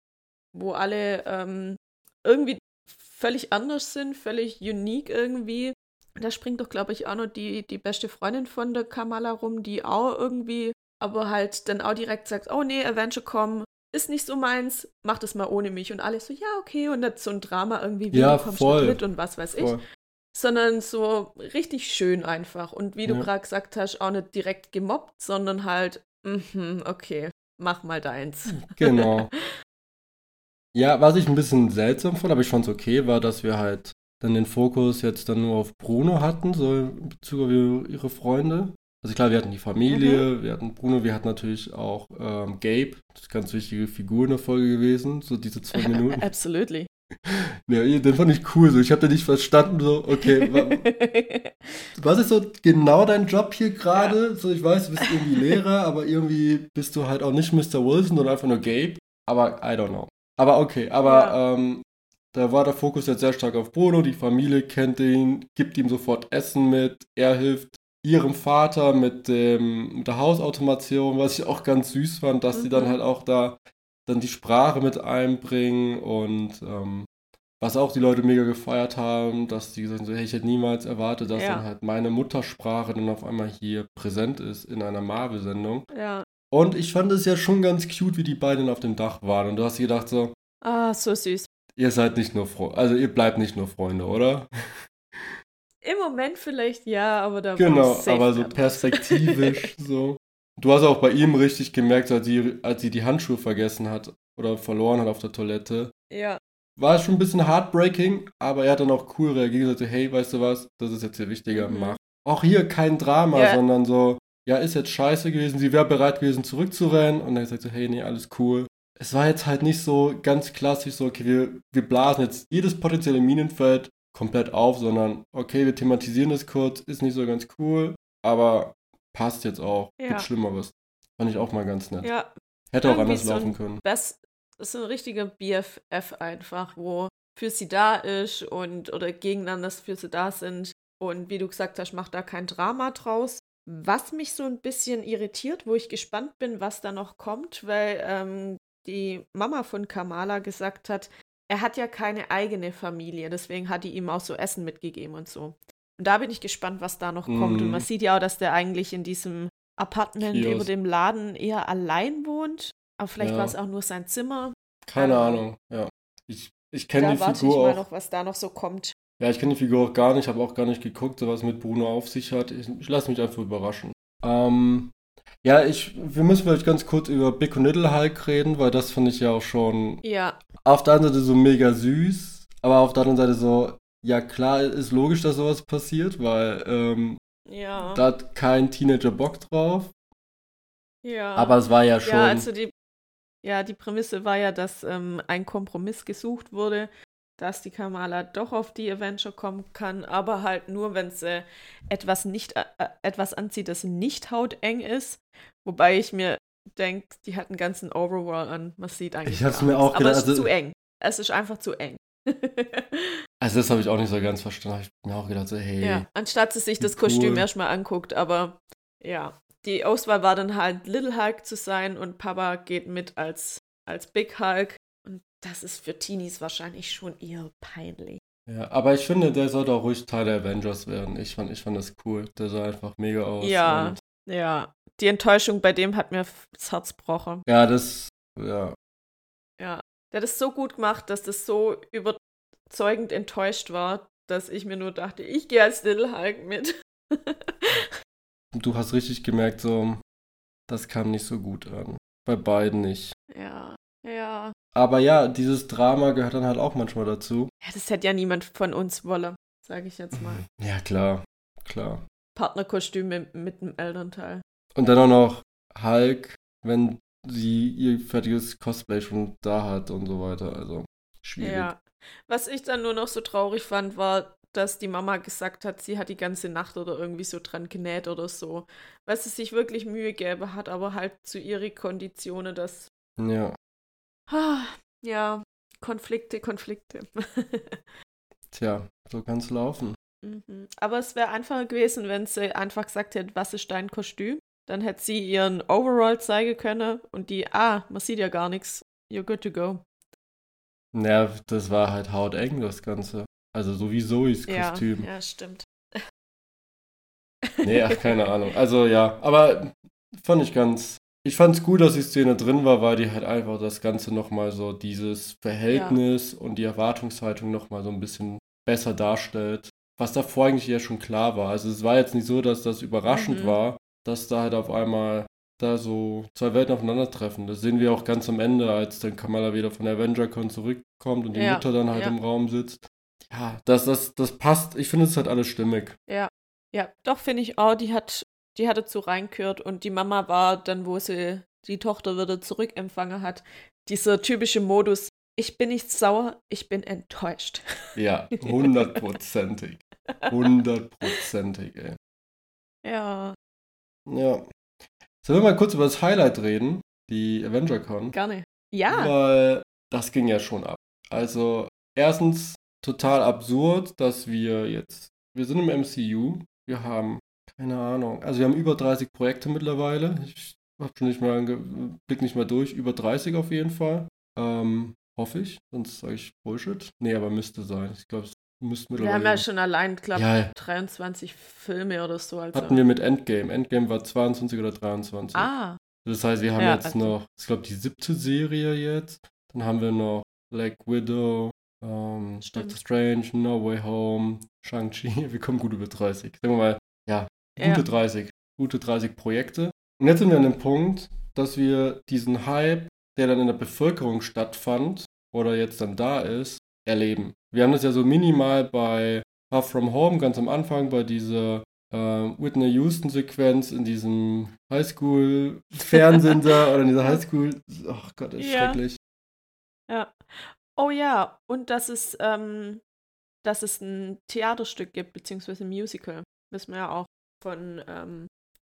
wo alle ähm, irgendwie völlig anders sind, völlig unique irgendwie. Da springt doch, glaube ich, auch noch die, die beste Freundin von der Kamala rum, die auch irgendwie, aber halt dann auch direkt sagt, oh nee, Adventure.com ist nicht so meins, mach das mal ohne mich. Und alle so, ja, okay. Und nicht so ein Drama irgendwie, wie Ja, du kommst voll. mit und was weiß ich voll. sondern so richtig schön einfach. Und wie du Ja. gerade gesagt hast, auch nicht direkt gemobbt, sondern halt, mhm, okay, mach mal deins. Genau. Ja, was ich ein bisschen seltsam fand, aber ich fand es okay, war, dass wir halt dann den Fokus jetzt dann nur auf Bruno hatten, so in Bezug auf ihre Freunde. also klar, wir hatten die Familie, mhm. wir hatten Bruno, wir hatten natürlich auch ähm, Gabe, das ist eine ganz wichtige Figur in der Folge gewesen, so diese zwei Minuten. Absolutely. Ja, den fand ich cool. So, ich habe da nicht verstanden, so, okay, wa was ist so genau dein Job hier gerade? Ja. So, ich weiß, du bist irgendwie Lehrer, aber irgendwie bist du halt auch nicht Mr. Wilson, sondern einfach nur Gabe. Aber I don't know. Aber okay, aber ja. ähm, da war der Fokus jetzt sehr stark auf Bruno. Die Familie kennt ihn, gibt ihm sofort Essen mit. Er hilft ihrem Vater mit, dem, mit der Hausautomation, was ich auch ganz süß fand, dass mhm. sie dann halt auch da dann die Sprache mit einbringen und ähm, was auch die Leute mega gefeiert haben, dass die gesagt haben, hey, ich hätte niemals erwartet, dass ja. dann halt meine Muttersprache dann auf einmal hier präsent ist in einer Marvel-Sendung. Ja. Und ich fand es ja schon ganz cute, wie die beiden auf dem Dach waren. Und du hast gedacht so, ah, so süß. Ihr seid nicht nur Freunde, also ihr bleibt nicht nur Freunde, oder? Im Moment vielleicht ja, aber da Genau, aber so perspektivisch so. Du hast auch bei ihm richtig gemerkt, als sie, als sie die Handschuhe vergessen hat oder verloren hat auf der Toilette. Ja. War schon ein bisschen heartbreaking, aber er hat dann auch cool reagiert und gesagt, hey, weißt du was, das ist jetzt hier wichtiger, mhm. mach. Auch hier kein Drama, ja. sondern so, ja, ist jetzt scheiße gewesen, sie wäre bereit gewesen zurückzurennen und dann sagt so, hey, nee, alles cool. Es war jetzt halt nicht so ganz klassisch so, okay, wir, wir blasen jetzt jedes potenzielle Minenfeld komplett auf, sondern okay, wir thematisieren das kurz, ist nicht so ganz cool, aber passt jetzt auch. Ja. Gibt Schlimmeres. Fand ich auch mal ganz nett. Ja. Hätte auch anders so laufen können. Das ist ein richtiger BFF einfach, wo für sie da ist und oder gegeneinander für sie da sind. Und wie du gesagt hast, macht da kein Drama draus. Was mich so ein bisschen irritiert, wo ich gespannt bin, was da noch kommt, weil ähm, die Mama von Kamala gesagt hat, er hat ja keine eigene Familie, deswegen hat die ihm auch so Essen mitgegeben und so. Und da bin ich gespannt, was da noch mm. kommt. Und man mhm. sieht ja auch, dass der eigentlich in diesem Apartment Kiosk. über dem Laden eher allein wohnt. Aber vielleicht ja. war es auch nur sein Zimmer. Keine Aber Ahnung, ja. Ich, ich kenne die Figur ich mal auch. noch, was da noch so kommt. Ja, ich kenne die Figur auch gar nicht, habe auch gar nicht geguckt, was mit Bruno auf sich hat. Ich, ich lasse mich einfach überraschen. Ähm, ja, ich, wir müssen vielleicht ganz kurz über Big und Little Hulk reden, weil das finde ich ja auch schon ja. auf der einen Seite so mega süß, aber auf der anderen Seite so, ja klar, ist logisch, dass sowas passiert, weil ähm, ja. da hat kein Teenager Bock drauf. Ja. Aber es war ja schon. Ja, also die, ja, die Prämisse war ja, dass ähm, ein Kompromiss gesucht wurde, dass die Kamala doch auf die Avenger kommen kann, aber halt nur, wenn sie etwas nicht äh, äh, etwas anzieht, das nicht hauteng ist. Wobei ich mir denke, die hat einen ganzen Overall an. Man sieht eigentlich. Ich hab's mir auch gedacht. Aber es ist also, zu eng. Es ist einfach zu eng. also das habe ich auch nicht so ganz verstanden. Ich mir auch gedacht, so, hey. Ja, anstatt sie sich das cool. Kostüm erstmal anguckt, aber ja. Die Auswahl war dann halt Little Hulk zu sein und Papa geht mit als, als Big Hulk. Das ist für Teenies wahrscheinlich schon eher peinlich. Ja, aber ich finde, der sollte auch ruhig Teil der Avengers werden. Ich fand, ich fand das cool. Der sah einfach mega aus. Ja, ja. Die Enttäuschung bei dem hat mir das Herz gebrochen. Ja, das, ja. Ja, der hat es so gut gemacht, dass das so überzeugend enttäuscht war, dass ich mir nur dachte, ich gehe als Little Hulk mit. du hast richtig gemerkt, so, das kam nicht so gut an. Bei beiden nicht. Ja, ja. Aber ja, dieses Drama gehört dann halt auch manchmal dazu. Ja, das hätte ja niemand von uns wolle, sage ich jetzt mal. Ja, klar, klar. Partnerkostüme mit dem Elternteil. Und dann auch noch Hulk, wenn sie ihr fertiges Cosplay schon da hat und so weiter. Also schwierig. Ja. Was ich dann nur noch so traurig fand, war, dass die Mama gesagt hat, sie hat die ganze Nacht oder irgendwie so dran genäht oder so. Weil sie sich wirklich Mühe gäbe, hat aber halt zu ihren Konditionen das. Ja. Ah, ja, Konflikte, Konflikte. Tja, so kann es laufen. Mhm. Aber es wäre einfacher gewesen, wenn sie einfach gesagt hätte, was ist dein Kostüm? Dann hätte sie ihren Overall zeigen können und die, ah, man sieht ja gar nichts. You're good to go. Naja, das war halt hauteng, das Ganze. Also so wie Zoes Kostüm. Ja, ja stimmt. nee, ach, keine Ahnung. Also ja, aber fand ich ganz. Ich fand es gut, dass die Szene drin war, weil die halt einfach das Ganze nochmal so dieses Verhältnis ja. und die Erwartungshaltung nochmal so ein bisschen besser darstellt. Was davor eigentlich ja schon klar war. Also es war jetzt nicht so, dass das überraschend mhm. war, dass da halt auf einmal da so zwei Welten aufeinandertreffen. Das sehen wir auch ganz am Ende, als dann Kamala wieder von der AvengerCon zurückkommt und die ja, Mutter dann halt ja. im Raum sitzt. Ja, das, das, das passt. Ich finde, es hat alles stimmig. Ja, ja, doch finde ich auch, die hat, die hat dazu reingehört und die Mama war dann, wo sie die Tochter wieder zurückempfangen hat, dieser typische Modus, ich bin nicht sauer, ich bin enttäuscht. Ja, hundertprozentig. Hundertprozentig, ey. Ja. Ja. Sollen wir mal kurz über das Highlight reden? Die AvengerCon? Gerne. Ja. Weil das ging ja schon ab. Also, erstens total absurd, dass wir jetzt, wir sind im MCU, wir haben, keine Ahnung, also wir haben über 30 Projekte mittlerweile. Ich hab schon nicht mal, blick nicht mal durch, über 30 auf jeden Fall. Ähm, hoffe ich, sonst sage ich Bullshit. Nee, aber müsste sein. Ich glaube, es müsste mittlerweile. Wir haben ja schon allein, glaube ich, ja. 23 Filme oder so. Also. Hatten wir mit Endgame. Endgame war 22 oder 23. Ah. Das heißt, wir haben ja, jetzt also. noch, ich glaube, die siebte Serie jetzt. Dann haben wir noch Black Widow, ähm, Doctor Strange, No Way Home, Shang-Chi. Wir kommen gut über 30. Sagen wir mal, ja, gute ja. 30. Gute 30 Projekte. Und jetzt sind wir an dem Punkt, dass wir diesen Hype, der dann in der Bevölkerung stattfand oder jetzt dann da ist, erleben. Wir haben das ja so minimal bei Far From Home ganz am Anfang, bei dieser äh, Whitney Houston-Sequenz in diesem Highschool-Fernsehen da oder in dieser Highschool. Ach Gott, ist ja. schrecklich. Ja. Oh ja, und dass es, ähm, dass es ein Theaterstück gibt, beziehungsweise ein Musical. Wissen wir ja auch von ähm,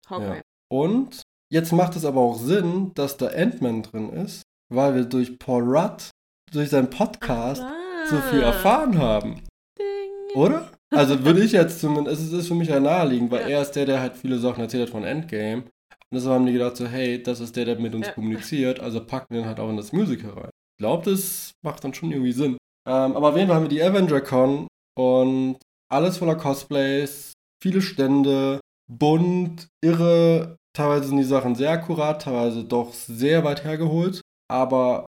Hawkeye. Ja. Und jetzt macht es aber auch Sinn, dass da Ant-Man drin ist, weil wir durch Paul Rudd, durch seinen Podcast, ah. so viel erfahren haben. Ding. Oder? Also würde ich jetzt zumindest, es ist für mich ja naheliegend, weil ja. er ist der, der halt viele Sachen erzählt hat von Endgame. Und deshalb haben die gedacht so, hey, das ist der, der mit uns ja. kommuniziert, also packen wir ihn halt auch in das Musical rein. Ich glaube, das macht dann schon irgendwie Sinn. Ähm, aber auf jeden Fall haben wir die Avenger Con und alles voller Cosplays, viele Stände, bunt, irre Teilweise sind die Sachen sehr akkurat, teilweise doch sehr weit hergeholt. Aber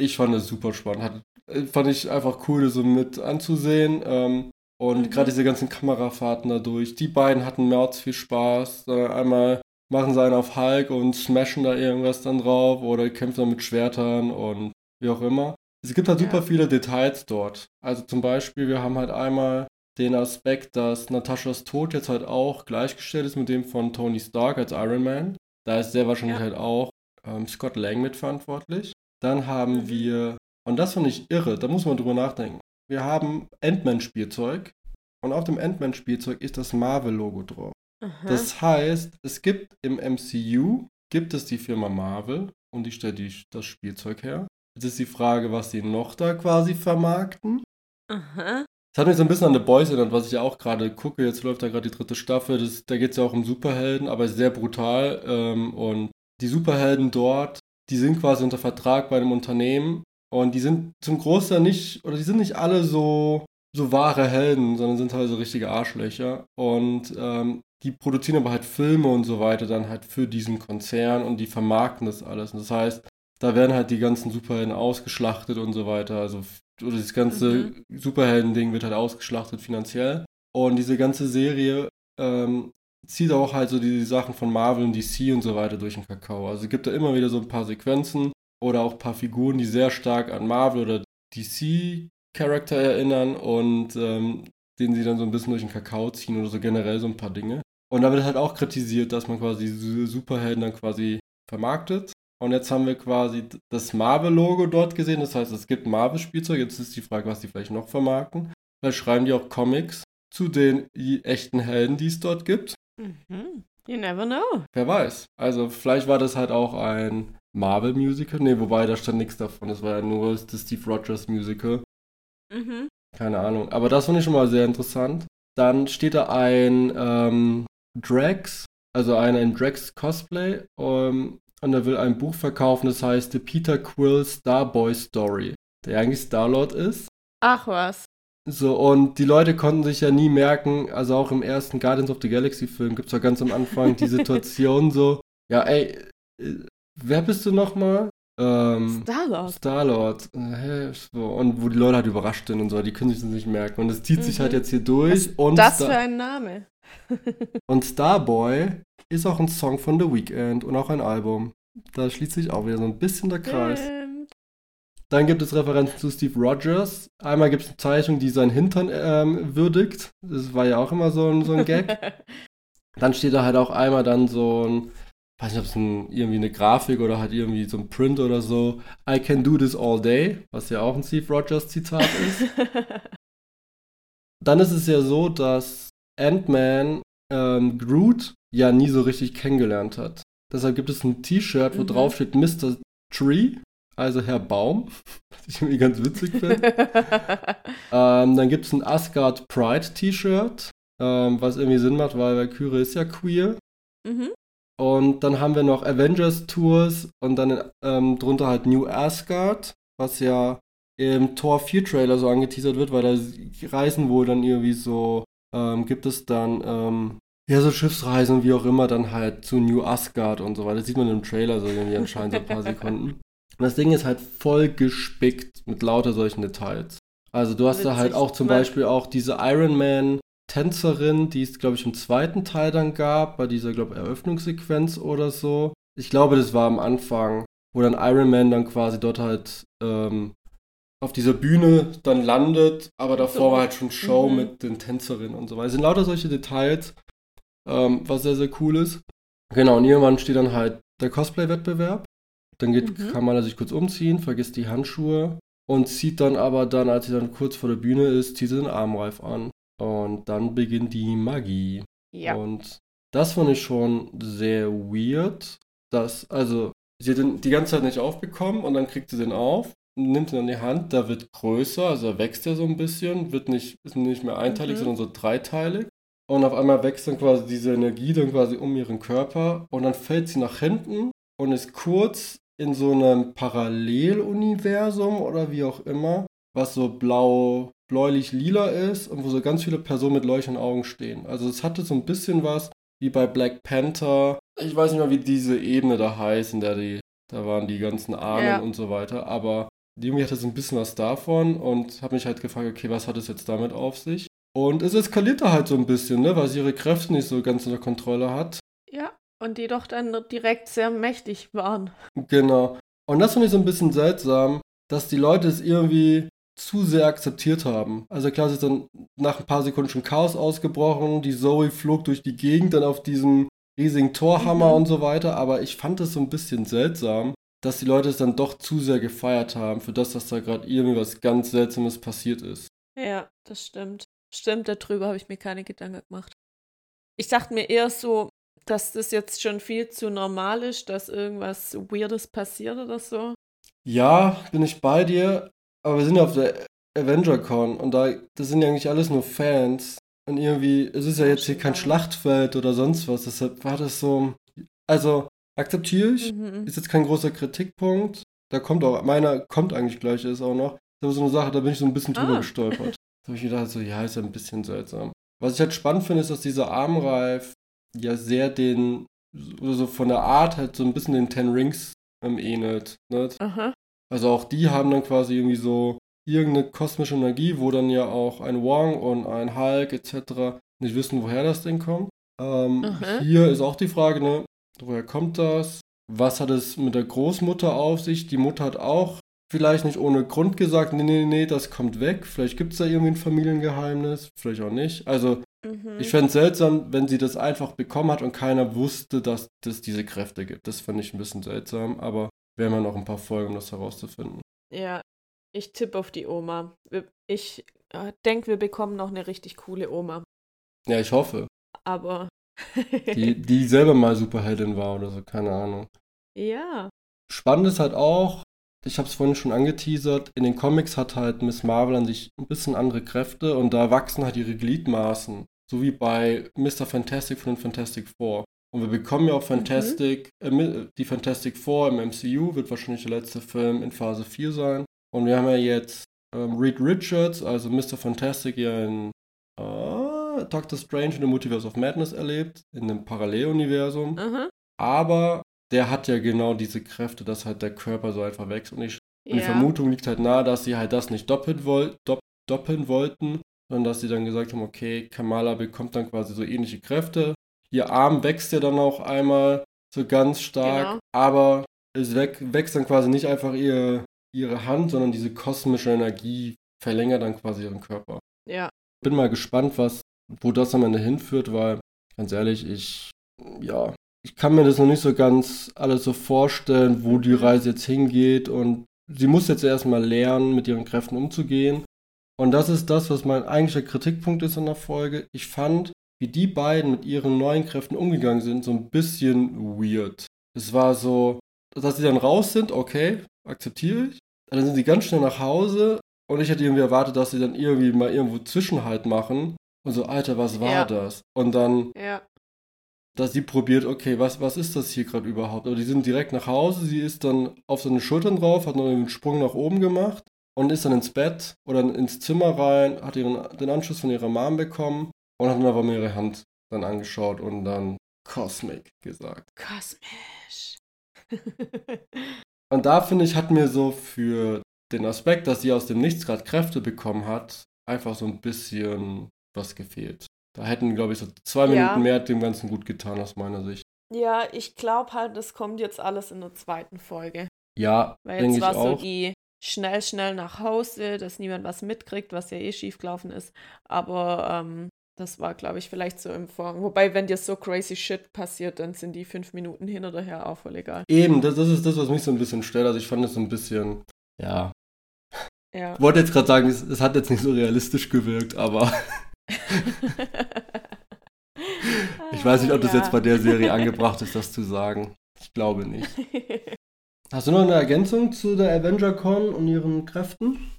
ich fand es super spannend. Hat, äh, fand ich einfach cool, das so mit anzusehen. Ähm, und mhm. gerade diese ganzen Kamerafahrten dadurch. Die beiden hatten März viel Spaß. Äh, einmal machen sie einen auf Hulk und smashen da irgendwas dann drauf oder kämpfen dann mit Schwertern und wie auch immer. Es gibt halt super viele Details dort. Also zum Beispiel, wir haben halt einmal den Aspekt, dass Nataschas Tod jetzt halt auch gleichgestellt ist mit dem von Tony Stark als Iron Man. Da ist sehr wahrscheinlich ja. halt auch ähm, Scott Lang mitverantwortlich. Dann haben mhm. wir, und das fand ich irre, da muss man drüber nachdenken. Wir haben Ant-Man-Spielzeug und auf dem Ant-Man-Spielzeug ist das Marvel-Logo drauf. Aha. Das heißt, es gibt im MCU, gibt es die Firma Marvel und die stellt die, das Spielzeug her. Jetzt ist die Frage, was sie noch da quasi vermarkten. Aha. Das hat mich so ein bisschen an The Boys erinnert, was ich ja auch gerade gucke. Jetzt läuft da gerade die dritte Staffel. Das, da geht es ja auch um Superhelden, aber sehr brutal. Ähm, und die Superhelden dort, die sind quasi unter Vertrag bei einem Unternehmen. Und die sind zum Großteil nicht, oder die sind nicht alle so, so wahre Helden, sondern sind halt so richtige Arschlöcher. Und ähm, die produzieren aber halt Filme und so weiter dann halt für diesen Konzern und die vermarkten das alles. Und das heißt, da werden halt die ganzen Superhelden ausgeschlachtet und so weiter. Also oder das ganze mhm. Superhelden-Ding wird halt ausgeschlachtet finanziell. Und diese ganze Serie ähm, zieht auch halt so die, Sachen von Marvel und DC und so weiter durch den Kakao. Also es gibt da immer wieder so ein paar Sequenzen oder auch ein paar Figuren, die sehr stark an Marvel oder DC-Charakter erinnern und ähm, den sie dann so ein bisschen durch den Kakao ziehen oder so generell so ein paar Dinge. Und da wird halt auch kritisiert, dass man quasi diese Superhelden dann quasi vermarktet und jetzt haben wir quasi das Marvel-Logo dort gesehen. Das heißt, es gibt Marvel-Spielzeug. Jetzt ist die Frage, was die vielleicht noch vermarkten. Vielleicht schreiben die auch Comics zu den echten Helden, die es dort gibt. Mhm. You never know. Wer weiß. Also vielleicht war das halt auch ein Marvel-Musical. Ne, wobei da stand nichts davon. Es war ja nur das Steve Rogers Musical. Mhm. Keine Ahnung. Aber das fand ich schon mal sehr interessant. Dann steht da ein ähm, Drax, also ein, ein Drax Cosplay. Und er will ein Buch verkaufen, das heißt The Peter Quill Starboy Story, der eigentlich Starlord ist. Ach was. So, und die Leute konnten sich ja nie merken, also auch im ersten Guardians of the Galaxy Film gibt es ja ganz am Anfang die Situation so, ja, ey, äh, wer bist du nochmal? Ähm, Starlord. Starlord. Hä? So, und wo die Leute halt überrascht sind und so, die können sich das nicht merken. Und es zieht mhm. sich halt mhm. jetzt hier durch. Was und das Star für ein Name. und Starboy ist auch ein Song von The Weeknd und auch ein Album. Da schließt sich auch wieder so ein bisschen der Kreis. Stimmt. Dann gibt es Referenzen zu Steve Rogers. Einmal gibt es eine Zeichnung, die seinen Hintern ähm, würdigt. Das war ja auch immer so ein, so ein Gag. Dann steht da halt auch einmal dann so ein, weiß nicht, ob es ein, irgendwie eine Grafik oder halt irgendwie so ein Print oder so. I can do this all day, was ja auch ein Steve Rogers Zitat ist. dann ist es ja so, dass Ant-Man ähm, Groot ja nie so richtig kennengelernt hat. Deshalb gibt es ein T-Shirt, wo mhm. drauf steht Mr. Tree, also Herr Baum, was ich irgendwie ganz witzig finde. ähm, dann gibt es ein Asgard Pride T-Shirt, ähm, was irgendwie Sinn macht, weil Valkyrie ist ja queer. Mhm. Und dann haben wir noch Avengers Tours und dann ähm, drunter halt New Asgard, was ja im Tor 4 Trailer so angeteasert wird, weil da reisen wohl dann irgendwie so, ähm, gibt es dann, ähm, ja, so Schiffsreisen, wie auch immer, dann halt zu New Asgard und so weiter. Das sieht man im Trailer so irgendwie anscheinend so ein paar Sekunden. Und das Ding ist halt voll gespickt mit lauter solchen Details. Also du hast Witzig. da halt auch zum Beispiel auch diese Iron Man Tänzerin, die es, glaube ich, im zweiten Teil dann gab, bei dieser, glaube ich, Eröffnungssequenz oder so. Ich glaube, das war am Anfang, wo dann Iron Man dann quasi dort halt ähm, auf dieser Bühne dann landet, aber davor so. war halt schon Show mhm. mit den Tänzerinnen und so weiter. Es sind lauter solche Details, ähm, was sehr, sehr cool ist. Genau, und irgendwann steht dann halt der Cosplay-Wettbewerb. Dann geht, mhm. kann man sich kurz umziehen, vergisst die Handschuhe und zieht dann aber dann, als sie dann kurz vor der Bühne ist, zieht sie den Armreif an. Und dann beginnt die Magie. Ja. Und das fand ich schon sehr weird. Dass, also, sie hat den die ganze Zeit nicht aufbekommen und dann kriegt sie den auf, nimmt ihn in die Hand, da wird größer, also er wächst ja so ein bisschen, wird nicht, ist nicht mehr einteilig, mhm. sondern so dreiteilig. Und auf einmal wächst dann quasi diese Energie dann quasi um ihren Körper und dann fällt sie nach hinten und ist kurz in so einem Paralleluniversum oder wie auch immer, was so blau, bläulich-lila ist und wo so ganz viele Personen mit leuchtenden Augen stehen. Also es hatte so ein bisschen was wie bei Black Panther. Ich weiß nicht mehr, wie diese Ebene da heißt, in der die, da waren die ganzen Ahnen ja. und so weiter, aber irgendwie hatte es ein bisschen was davon und habe mich halt gefragt, okay, was hat es jetzt damit auf sich? Und es eskaliert da halt so ein bisschen, ne, weil sie ihre Kräfte nicht so ganz unter Kontrolle hat. Ja, und die doch dann direkt sehr mächtig waren. Genau. Und das finde ich so ein bisschen seltsam, dass die Leute es irgendwie zu sehr akzeptiert haben. Also klar, es ist dann nach ein paar Sekunden schon Chaos ausgebrochen, die Zoe flog durch die Gegend dann auf diesem riesigen Torhammer mhm. und so weiter, aber ich fand es so ein bisschen seltsam, dass die Leute es dann doch zu sehr gefeiert haben für das, dass da gerade irgendwie was ganz Seltsames passiert ist. Ja, das stimmt. Stimmt, darüber habe ich mir keine Gedanken gemacht. Ich dachte mir eher so, dass das jetzt schon viel zu normal ist, dass irgendwas Weirdes passiert oder so. Ja, bin ich bei dir, aber wir sind ja auf der AvengerCon und da das sind ja eigentlich alles nur Fans. Und irgendwie, es ist ja jetzt hier kein Schlachtfeld oder sonst was, deshalb war das so. Also, akzeptiere ich, mhm. ist jetzt kein großer Kritikpunkt. Da kommt auch, meiner kommt eigentlich gleich, ist auch noch. Das ist so eine Sache, da bin ich so ein bisschen drüber ah. gestolpert. Da habe ich gedacht, so, ja, ist ja ein bisschen seltsam. Was ich halt spannend finde, ist, dass dieser Armreif ja sehr den, so von der Art halt so ein bisschen den Ten Rings ähm, ähnelt. Ne? Also auch die haben dann quasi irgendwie so irgendeine kosmische Energie, wo dann ja auch ein Wong und ein Hulk etc. nicht wissen, woher das Ding kommt. Ähm, hier ist auch die Frage, ne, woher kommt das? Was hat es mit der Großmutter auf sich? Die Mutter hat auch vielleicht nicht ohne Grund gesagt, nee, nee, nee, das kommt weg. Vielleicht gibt es da irgendwie ein Familiengeheimnis, vielleicht auch nicht. Also mhm. ich fände es seltsam, wenn sie das einfach bekommen hat und keiner wusste, dass es diese Kräfte gibt. Das fände ich ein bisschen seltsam, aber wäre man noch ein paar Folgen, um das herauszufinden. Ja, ich tippe auf die Oma. Ich äh, denke, wir bekommen noch eine richtig coole Oma. Ja, ich hoffe. Aber. Die, die selber mal Superheldin war oder so, keine Ahnung. Ja. Spannend ist halt auch, ich habe es vorhin schon angeteasert, in den Comics hat halt Miss Marvel an sich ein bisschen andere Kräfte und da wachsen halt ihre Gliedmaßen. So wie bei Mr. Fantastic von den Fantastic Four. Und wir bekommen ja auch Fantastic, mhm. äh, die Fantastic Four im MCU, wird wahrscheinlich der letzte Film in Phase 4 sein. Und wir haben ja jetzt ähm, Reed Richards, also Mr. Fantastic, ja in äh, Doctor Strange in the Multiverse of Madness erlebt, in einem Paralleluniversum. Mhm. Aber der hat ja genau diese Kräfte, dass halt der Körper so einfach wächst. Und, ich, ja. und die Vermutung liegt halt nahe, dass sie halt das nicht doppelt woll, dopp, doppeln wollten, sondern dass sie dann gesagt haben, okay, Kamala bekommt dann quasi so ähnliche Kräfte. Ihr Arm wächst ja dann auch einmal so ganz stark, genau. aber es wächst dann quasi nicht einfach ihr, ihre Hand, sondern diese kosmische Energie verlängert dann quasi ihren Körper. Ja. Bin mal gespannt, was, wo das am Ende hinführt, weil ganz ehrlich, ich, ja, ich kann mir das noch nicht so ganz alles so vorstellen, wo die. Reise jetzt hingeht und sie muss jetzt erstmal lernen, mit ihren Kräften umzugehen. Und das ist das, was mein eigentlicher Kritikpunkt ist in der Folge. Ich fand, wie die beiden mit ihren neuen Kräften umgegangen sind, so ein bisschen weird. Es war so, dass sie dann raus sind, okay, akzeptiere ich. Dann sind sie ganz schnell nach Hause und ich hätte irgendwie erwartet, dass sie dann irgendwie mal irgendwo Zwischenhalt machen. Und so, Alter, was war Ja. das? Und dann Ja. dass sie probiert, okay, was, was ist das hier gerade überhaupt? Aber die sind direkt nach Hause, sie ist dann auf seine Schultern drauf, hat noch einen Sprung nach oben gemacht und ist dann ins Bett oder ins Zimmer rein, hat ihren, den Anschluss von ihrer Mom bekommen und hat dann aber mal ihre Hand dann angeschaut und dann Cosmic gesagt. Kosmisch. Und da finde ich, hat mir so für den Aspekt, dass sie aus dem Nichts gerade Kräfte bekommen hat, einfach so ein bisschen was gefehlt. Da hätten, glaube ich, so zwei Ja. Minuten mehr dem Ganzen gut getan aus meiner Sicht. ja, ich glaube halt, das kommt jetzt alles in der zweiten Folge. Ja, Weil jetzt ich war auch. so die schnell, schnell nach Hause, dass niemand was mitkriegt, was ja eh schief gelaufen ist. Aber ähm, das war, glaube ich, vielleicht so im Vorgang. Wobei, wenn dir so crazy shit passiert, dann sind die fünf Minuten hin oder her auch voll egal. Eben, das, das ist das, was mich so ein bisschen stört. Also ich fand es so ein bisschen, ja. Ja. Ich wollte jetzt gerade sagen, es, es hat jetzt nicht so realistisch gewirkt, aber ich weiß nicht, ob das Ja. jetzt bei der Serie angebracht ist, das zu sagen. Ich glaube nicht. Hast du noch eine Ergänzung zu der Avenger-Con und ihren Kräften?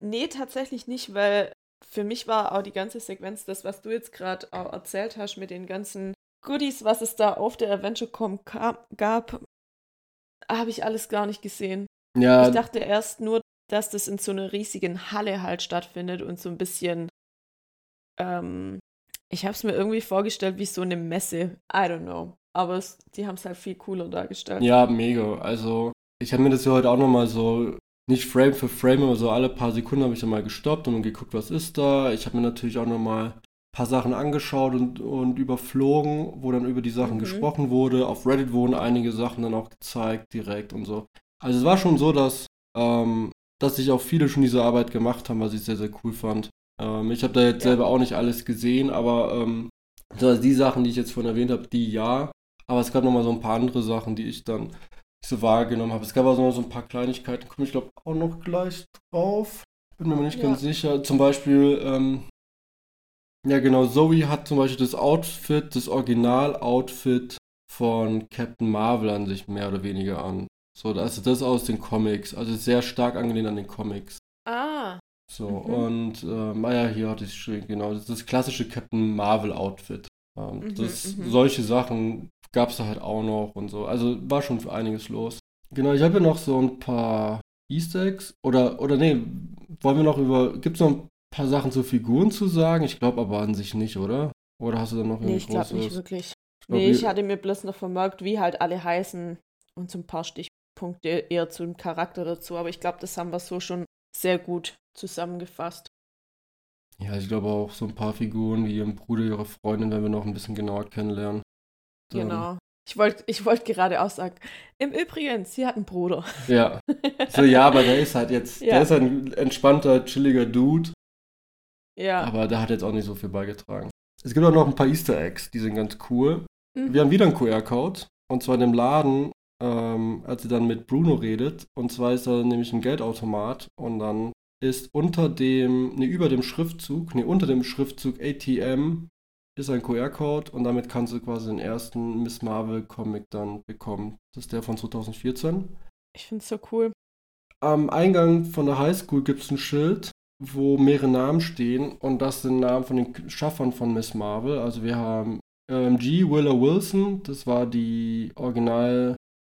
Nee, tatsächlich nicht, weil für mich war auch die ganze Sequenz, das, was du jetzt gerade auch erzählt hast, mit den ganzen Goodies, was es da auf der AdventureCon ka- gab, habe ich alles gar nicht gesehen. Ja, Ich dachte erst nur, dass das in so einer riesigen Halle halt stattfindet und so ein bisschen. Ähm, ich habe es mir irgendwie vorgestellt wie so eine Messe. I don't know. Aber es, die haben es halt viel cooler dargestellt. ja, mega. Also ich habe mir das ja heute auch nochmal so, nicht Frame für Frame, aber so alle paar Sekunden habe ich dann mal gestoppt und geguckt, was ist da. Ich habe mir natürlich auch nochmal ein paar Sachen angeschaut und, und überflogen, wo dann über die Sachen Mhm. gesprochen wurde. Auf Reddit wurden einige Sachen dann auch gezeigt direkt und so. Also es war schon so, dass, ähm, dass sich auch viele schon diese Arbeit gemacht haben, was ich sehr, sehr cool fand. Ähm, ich habe da jetzt Ja. selber auch nicht alles gesehen, aber ähm, so die Sachen, die ich jetzt vorhin erwähnt habe, die ja. Aber es gab nochmal so ein paar andere Sachen, die ich dann so wahrgenommen habe. Es gab also noch so ein paar Kleinigkeiten, komme ich glaube auch noch gleich drauf. Bin mir nicht Ja. ganz sicher. Zum Beispiel, ähm, ja genau, Zoe hat zum Beispiel das Outfit, das Original-Outfit von Captain Marvel an sich mehr oder weniger an. So, also das aus den Comics. Also sehr stark angelehnt an den Comics. Ah, So, Mhm. und ah ja, hier hatte ich schon, genau, das ist das klassische Captain Marvel Outfit. Ähm, Mhm, das, mhm. Solche Sachen gab es da halt auch noch und so. Also war schon für einiges los. Genau, ich habe hier noch so ein paar Easter Eggs. Oder, oder nee, wollen wir noch über, gibt es noch ein paar Sachen zu Figuren zu sagen? Ich glaube aber an sich nicht, oder? Oder hast du da noch nee, irgendwie ich glaube nicht wirklich. Ich glaub, Nee, ich hatte mir bloß noch vermerkt, wie halt alle heißen und so ein paar Stichpunkte eher zum Charakter dazu. Aber ich glaube, das haben wir so schon sehr gut zusammengefasst. Ja, ich glaube auch so ein paar Figuren wie ihren Bruder, ihre Freundin, werden wir noch ein bisschen genauer kennenlernen. Dann- Genau. Ich wollte ich wollt gerade auch sagen, im Übrigen, sie hat einen Bruder. Ja. So, ja, aber der ist halt jetzt, Ja. der ist halt ein entspannter, chilliger Dude, Ja. aber der hat jetzt auch nicht so viel beigetragen. Es gibt auch noch ein paar Easter Eggs, die sind ganz cool. Mhm. Wir haben wieder einen QR-Code, und zwar in dem Laden, ähm, als sie dann mit Bruno redet. Und zwar ist da nämlich ein Geldautomat und dann ist unter dem, ne, über dem Schriftzug, ne, unter dem Schriftzug ATM ist ein QR-Code und damit kannst du quasi den ersten Miss Marvel-Comic dann bekommen. Das ist der von 2014. Ich finde es so cool. Am Eingang von der Highschool gibt es ein Schild, wo mehrere Namen stehen und das sind Namen von den Schaffern von Miss Marvel. Also wir haben ähm, G. Willa Wilson, das war die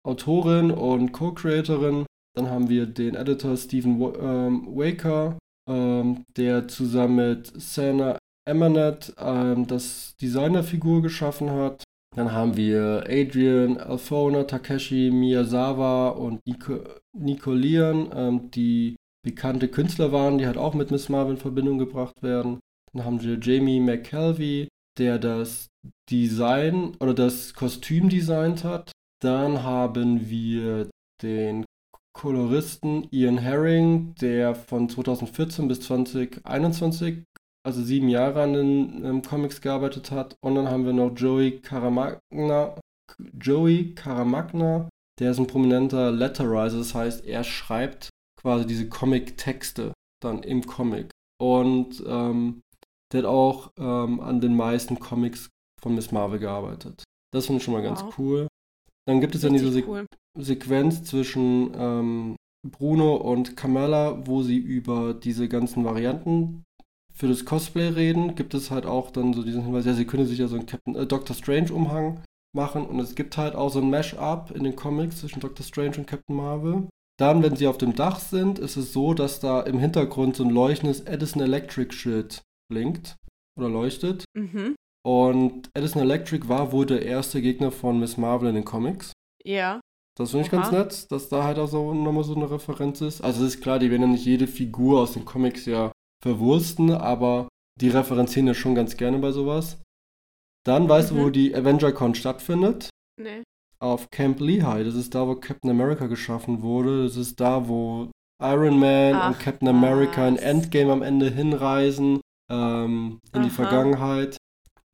Originalautorin und Co-Creatorin. Dann haben wir den Editor Stephen ähm, Waker, ähm, der zusammen mit Sana Emanet ähm, das Designerfigur geschaffen hat. Dann haben wir Adrian Alfona, Takeshi Miyazawa und Nico, Nico Lian, ähm, die bekannte Künstler waren, die halt auch mit Miss Marvel in Verbindung gebracht werden. Dann haben wir Jamie McKelvey, der das Design oder das Kostüm designt hat. Dann haben wir den Koloristen Ian Herring, der von 2014 bis 2021 also sieben Jahre an den ähm, Comics gearbeitet hat. Und dann haben wir noch Joey Caramagna, Joey Caramagna, der ist ein prominenter Letterizer, das heißt, er schreibt quasi diese Comic-Texte dann im Comic. Und ähm, der hat auch ähm, an den meisten Comics von Miss Marvel gearbeitet. Das finde ich schon mal ganz wow. cool. Dann gibt es dann diese Se cool. Sequenz zwischen ähm, Bruno und Carmella, wo sie über diese ganzen Varianten für das Cosplay reden. Gibt es halt auch dann so diesen Hinweis, ja, sie können sich ja so einen Captain, äh, Doctor Strange Umhang machen und es gibt halt auch so ein Mash-up in den Comics zwischen Doctor Strange und Captain Marvel. Dann, wenn sie auf dem Dach sind, ist es so, dass da im Hintergrund so ein leuchtendes Edison Electric Schild blinkt oder leuchtet. Mhm. Und Edison Electric war wohl der erste Gegner von Miss Marvel in den Comics. Ja. Das finde ich Oha. ganz nett, dass da halt auch so nochmal so eine Referenz ist. Also es ist klar, die werden ja nicht jede Figur aus den Comics ja verwursten, aber die referenzieren ja schon ganz gerne bei sowas. Dann weißt mhm. du, wo die AvengerCon stattfindet? Nee. Auf Camp Lehigh. Das ist da, wo Captain America geschaffen wurde. Das ist da, wo Iron Man Ach, und Captain America was. in Endgame am Ende hinreisen ähm, in Aha. die Vergangenheit.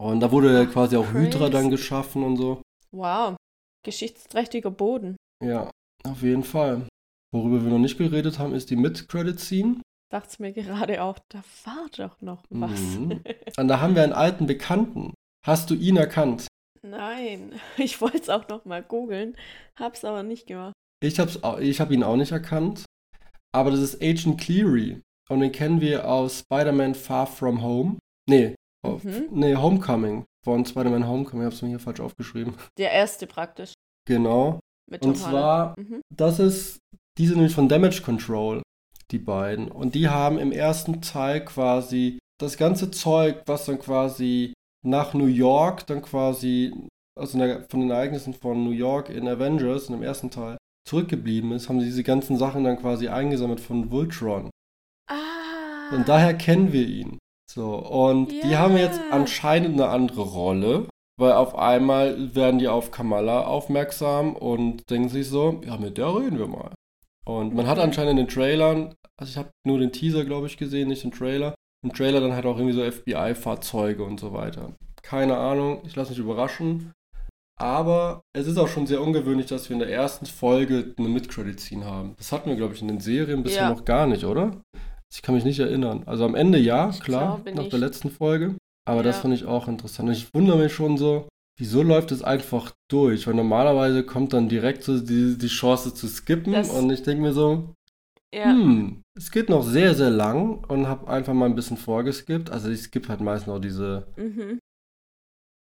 Und da wurde ja quasi auch Crazy. Hydra dann geschaffen und so. Wow, geschichtsträchtiger Boden. Ja, auf jeden Fall. Worüber wir noch nicht geredet haben, ist die Mid-Credit-Scene. Dachte mir gerade auch, da war doch noch was. Mhm. Und da haben wir einen alten Bekannten. Hast du ihn erkannt? Nein, ich wollte es auch noch mal googeln, hab's aber nicht gemacht. Ich hab's ich hab ihn auch nicht erkannt, aber das ist Agent Cleary und den kennen wir aus Spider-Man Far From Home. Nee, auf, mhm. nee, Homecoming von Spider-Man Homecoming, ich hab's mir hier falsch aufgeschrieben. Der erste praktisch. Genau. Mit und zwar, mhm. das ist, die sind nämlich von Damage Control, die beiden. Und die haben im ersten Teil quasi das ganze Zeug, was dann quasi nach New York dann quasi, also von den Ereignissen von New York in Avengers, in dem ersten Teil, zurückgeblieben ist, haben sie diese ganzen Sachen dann quasi eingesammelt von Voltron. Ah. Und daher kennen wir ihn. So, und yeah. die haben jetzt anscheinend eine andere Rolle, weil auf einmal werden die auf Kamala aufmerksam und denken sich so, ja, mit der reden wir mal. Und man hat anscheinend in den Trailern, also ich habe nur den Teaser, glaube ich, gesehen, nicht den Trailer, im Trailer dann halt auch irgendwie so FBI-Fahrzeuge und so weiter. Keine Ahnung, ich lasse mich überraschen. Aber es ist auch schon sehr ungewöhnlich, dass wir in der ersten Folge eine Mid-Credit-Scene haben. Das hatten wir, glaube ich, in den Serien bisher ja. noch gar nicht, oder? Ich kann mich nicht erinnern. Also am Ende ja, klar, nach der letzten Folge. Aber ja. das fand ich auch interessant. Und ich wundere mich schon so, wieso läuft es einfach durch? Weil normalerweise kommt dann direkt so die, die Chance zu skippen. Das und ich denke mir so, ja. Hm, es geht noch sehr, sehr lang und habe einfach mal ein bisschen vorgeskippt. Also ich skippe halt meistens auch diese, mhm.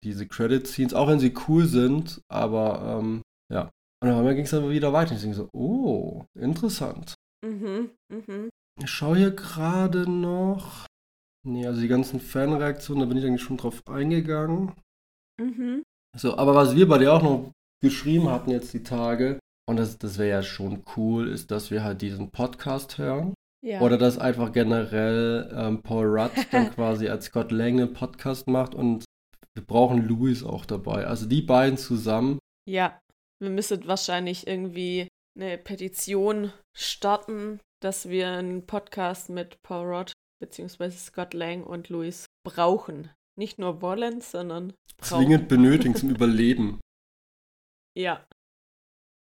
diese Credit-Scenes, auch wenn sie cool sind, aber ähm, ja. Und dann ging es aber wieder weiter. Ich denke so, oh, interessant. Mhm, mhm. Ich schaue hier gerade noch. Nee, also die ganzen Fanreaktionen, da bin ich eigentlich schon drauf eingegangen. Mhm. So, aber was wir bei dir auch noch geschrieben hatten jetzt die Tage, und das, das wäre ja schon cool, ist, dass wir halt diesen Podcast hören. Ja. Oder dass einfach generell ähm, Paul Rudd dann quasi als Scott Lang einen Podcast macht und wir brauchen Louis auch dabei. Also die beiden zusammen. Ja, wir müssen wahrscheinlich irgendwie eine Petition starten, dass wir einen Podcast mit Paul Rudd bzw. Scott Lang und Louis brauchen. Nicht nur wollen, sondern brauchen. zwingend benötigen zum Überleben. Ja,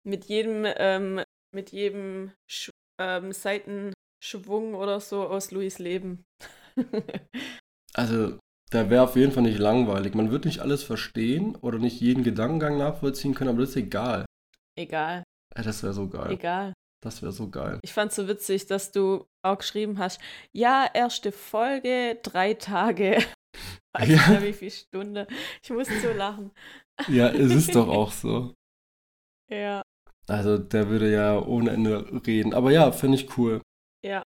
mit jedem, ähm, mit jedem Sch ähm, Seitenschwung oder so aus Louis Leben. also, da wäre auf jeden Fall nicht langweilig. Man wird nicht alles verstehen oder nicht jeden Gedankengang nachvollziehen können, aber das ist egal. Egal. Das wäre so geil. Egal. Das wäre so geil. Ich fand es so witzig, dass du auch geschrieben hast, ja, erste Folge, drei Tage. Weiß ja. nicht wie viel Stunde. Ich muss so lachen. Ja, es ist doch auch so. Ja. Also der würde ja ohne Ende reden. Aber ja, finde ich cool. Ja.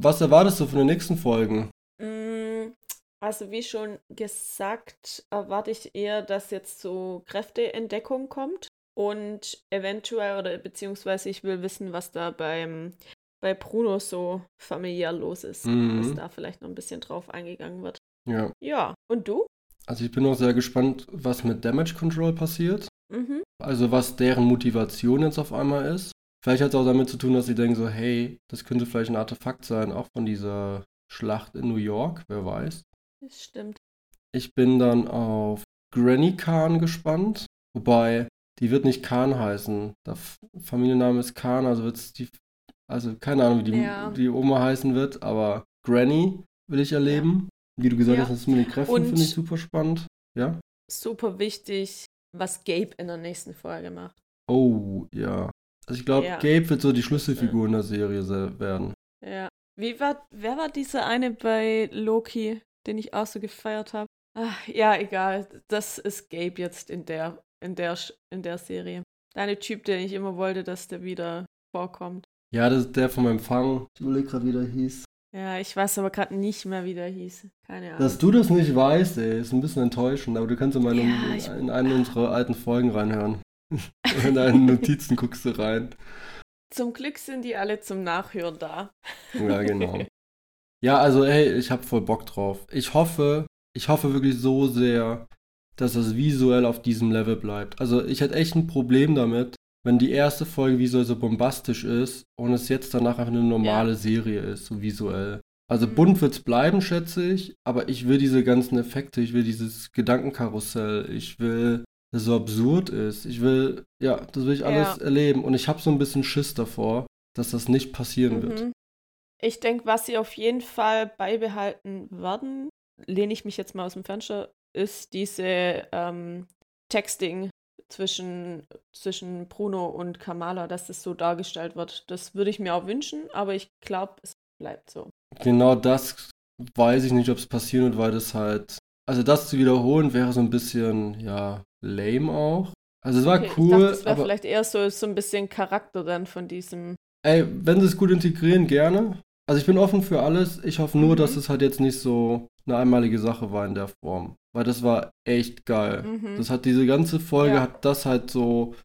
Was erwartest du von den nächsten Folgen? Mm, also wie schon gesagt, erwarte ich eher, dass jetzt so Kräfteentdeckung kommt. Und eventuell, oder beziehungsweise ich will wissen, was da beim, bei Bruno so familiär los ist. Mhm. Dass da vielleicht noch ein bisschen drauf eingegangen wird. Ja. Ja. Und du? Also ich bin auch sehr gespannt, was mit Damage Control passiert. Mhm. Also was deren Motivation jetzt auf einmal ist. Vielleicht hat es auch damit zu tun, dass sie denken so, hey, das könnte vielleicht ein Artefakt sein, auch von dieser Schlacht in New York, wer weiß. Das stimmt. Ich bin dann auf Granny Khan gespannt, wobei die wird nicht Khan heißen. Der Familienname ist Khan, also wird es die, also keine Ahnung, wie die, ja. die Oma heißen wird, aber Granny will ich erleben. Ja. Wie du gesagt ja. hast, das mit den Kräften finde ich super spannend. Ja. Super wichtig, was Gabe in der nächsten Folge macht. Oh, ja. Also ich glaube. Gabe wird so die Schlüsselfigur in der Serie werden. Ja. Wie war, wer war dieser eine bei Loki, den ich auch so gefeiert habe? ja, egal. Das ist Gabe jetzt in der, in der, in der Serie. Deine Typ, den ich immer wollte, dass der wieder vorkommt. Ja, das ist der vom Empfang. Ich überlege gerade, wie der hieß. Ja, ich weiß aber gerade nicht mehr, wie der hieß. Keine Ahnung. Dass du das nicht weißt, ey, ist ein bisschen enttäuschend, aber du kannst in, meine, ja, ich, in eine unserer alten Folgen reinhören. in deine Notizen guckst du rein. Zum Glück sind die alle zum Nachhören da. ja, genau. Ja, also ey, ich hab voll Bock drauf. Ich hoffe, ich hoffe wirklich so sehr, dass es visuell auf diesem Level bleibt. Also ich hätte echt ein Problem damit, wenn die erste Folge visuell so bombastisch ist und es jetzt danach einfach eine normale ja. Serie ist, so visuell. Also mhm. bunt wird es bleiben, schätze ich, aber ich will diese ganzen Effekte, ich will dieses Gedankenkarussell, ich will, dass es so absurd ist. Ich will, ja, das will ich alles ja. erleben und ich habe so ein bisschen Schiss davor, dass das nicht passieren mhm. wird. Ich denke, was sie auf jeden Fall beibehalten werden, lehne ich mich jetzt mal aus dem Fenster, ist diese ähm, Texting zwischen, zwischen Bruno und Kamala, dass das so dargestellt wird. Das würde ich mir auch wünschen, aber ich glaube, es bleibt so. Genau das weiß ich nicht, ob es passieren wird, weil das halt. Also das zu wiederholen wäre so ein bisschen, ja, lame auch. Also es war okay, cool. Dachte, das wäre vielleicht eher so, so ein bisschen Charakter dann von diesem. Ey, wenn sie es gut integrieren, gerne. Also ich bin offen für alles. Ich hoffe nur, mhm. dass es halt jetzt nicht so eine einmalige Sache war in der Form. Weil das war echt geil. Mhm. Das hat diese ganze Folge, ja. hat das halt so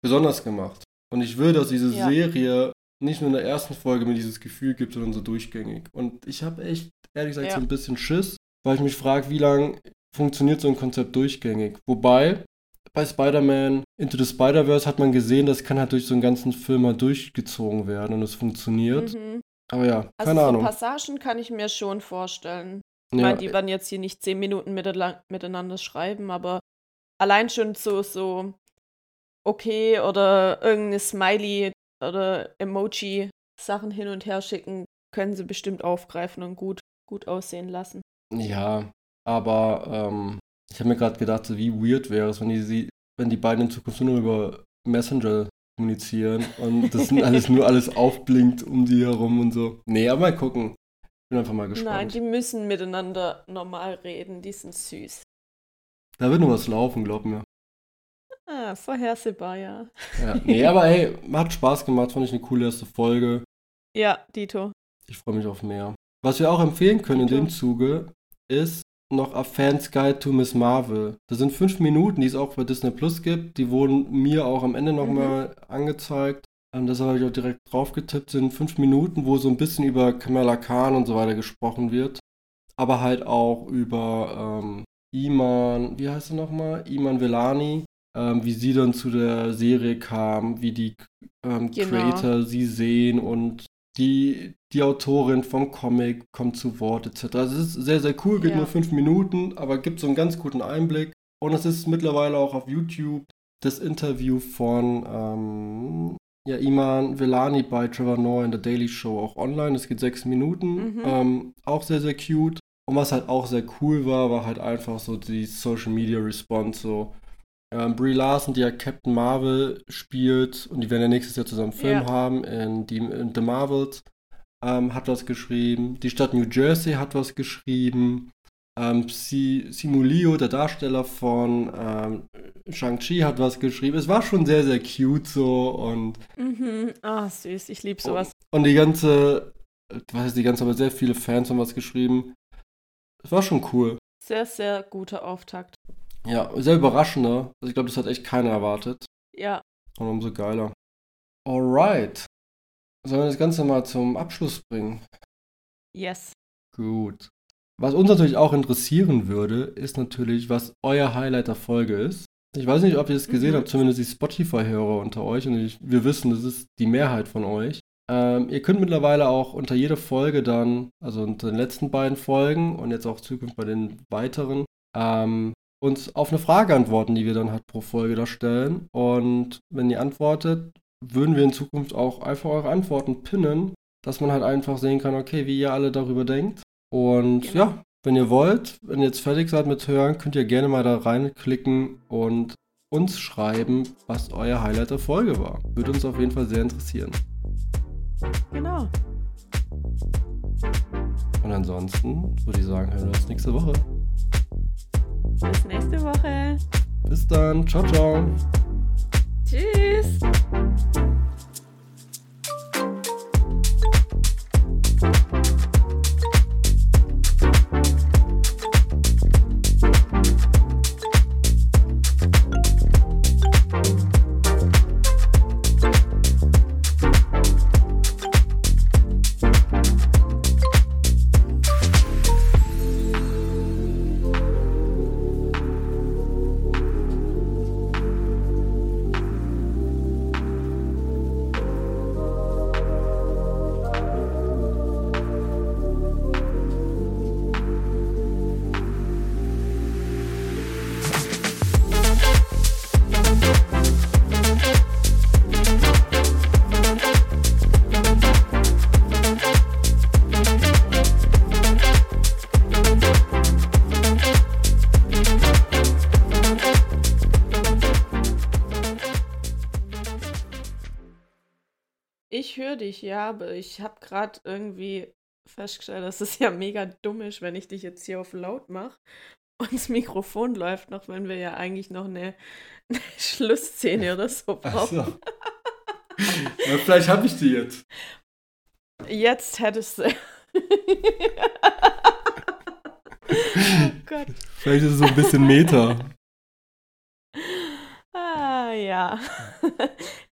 besonders gemacht. Und ich will, dass diese ja. Serie nicht nur in der ersten Folge mir dieses Gefühl gibt, sondern so durchgängig. Und ich habe echt, ehrlich gesagt, ja. so ein bisschen Schiss, weil ich mich frage, wie lange funktioniert so ein Konzept durchgängig. Wobei, bei Spider-Man Into the Spider-Verse hat man gesehen, das kann halt durch so einen ganzen Film halt durchgezogen werden und es funktioniert. Mhm. Aber ja, also keine so Ahnung. Passagen kann ich mir schon vorstellen. Ich ja. meine, die werden jetzt hier nicht zehn Minuten miteinander schreiben, aber allein schon so, so okay oder irgendeine Smiley oder Emoji Sachen hin und her schicken, können sie bestimmt aufgreifen und gut, gut aussehen lassen. Ja, aber ähm, ich habe mir gerade gedacht, so wie weird wäre es, wenn die, wenn die beiden in Zukunft nur über Messenger kommunizieren und das alles nur alles aufblinkt um die herum und so. Nee, aber mal gucken. Bin einfach mal gespannt. Nein, die müssen miteinander normal reden, die sind süß. Da wird nur was laufen, glaub mir. Ah, vorhersehbar, ja. ja. Nee, aber hey, hat Spaß gemacht, fand ich eine coole erste Folge. Ja, Dito. Ich freue mich auf mehr. Was wir auch empfehlen können Dito. in dem Zuge ist noch A Fan's Guide to Miss Marvel. Das sind fünf Minuten, die es auch bei Disney Plus gibt. Die wurden mir auch am Ende nochmal mhm. angezeigt. Ähm, das habe ich auch direkt drauf getippt. Sind fünf Minuten, wo so ein bisschen über Kamala Khan und so weiter gesprochen wird. Aber halt auch über ähm, Iman, wie heißt er nochmal? Iman Velani. Ähm, wie sie dann zu der Serie kam, wie die ähm, genau. Creator sie sehen und die, die Autorin vom Comic kommt zu Wort etc. Also es ist sehr, sehr cool, geht ja. nur fünf Minuten, aber gibt so einen ganz guten Einblick. Und es ist mittlerweile auch auf YouTube das Interview von ähm, ja, Iman Velani bei Trevor Noah in der Daily Show auch online. Es geht sechs Minuten. Mhm. Ähm, auch sehr, sehr cute. Und was halt auch sehr cool war, war halt einfach so die Social Media Response. So, ähm, Brie Larson, die ja Captain Marvel spielt, und die werden ja nächstes Jahr zusammen einen Film ja. haben in, die, in The Marvels, ähm, hat was geschrieben. Die Stadt New Jersey hat was geschrieben. Ähm, Simulio, der Darsteller von ähm, Shang-Chi, hat was geschrieben. Es war schon sehr, sehr cute so und. Mhm. Ah, süß, ich liebe sowas. Und, und die ganze, was heißt die ganze, aber sehr viele Fans haben was geschrieben. Es war schon cool. Sehr, sehr guter Auftakt. Ja, sehr überraschender. Also ich glaube, das hat echt keiner erwartet. Ja. Und umso geiler. Alright. Sollen wir das Ganze mal zum Abschluss bringen? Yes. Gut. Was uns natürlich auch interessieren würde, ist natürlich, was euer Highlight der Folge ist. Ich weiß nicht, ob ihr es gesehen mhm. habt, zumindest die Spotify-Hörer unter euch. Und ich, wir wissen, das ist die Mehrheit von euch. Ähm, ihr könnt mittlerweile auch unter jeder Folge dann, also unter den letzten beiden Folgen und jetzt auch zukünftig bei den weiteren, ähm, uns auf eine Frage antworten, die wir dann halt pro Folge da stellen. Und wenn ihr antwortet, würden wir in Zukunft auch einfach eure Antworten pinnen, dass man halt einfach sehen kann, okay, wie ihr alle darüber denkt. Und genau. ja, wenn ihr wollt, wenn ihr jetzt fertig seid mit Hören, könnt ihr gerne mal da reinklicken und uns schreiben, was euer Highlight der Folge war. Würde uns auf jeden Fall sehr interessieren. Genau. Und ansonsten würde ich sagen, hören wir uns nächste Woche. Bis nächste Woche. Bis dann. Ciao, ciao. Tschüss. Dich, ja, aber ich habe gerade irgendwie festgestellt, dass es ja mega dumm ist, wenn ich dich jetzt hier auf laut mache und das Mikrofon läuft noch, wenn wir ja eigentlich noch eine, eine Schlussszene oder so brauchen. So. ja, vielleicht habe ich die jetzt. Jetzt hättest du. oh Gott. Vielleicht ist es so ein bisschen Meta. Ah, ja.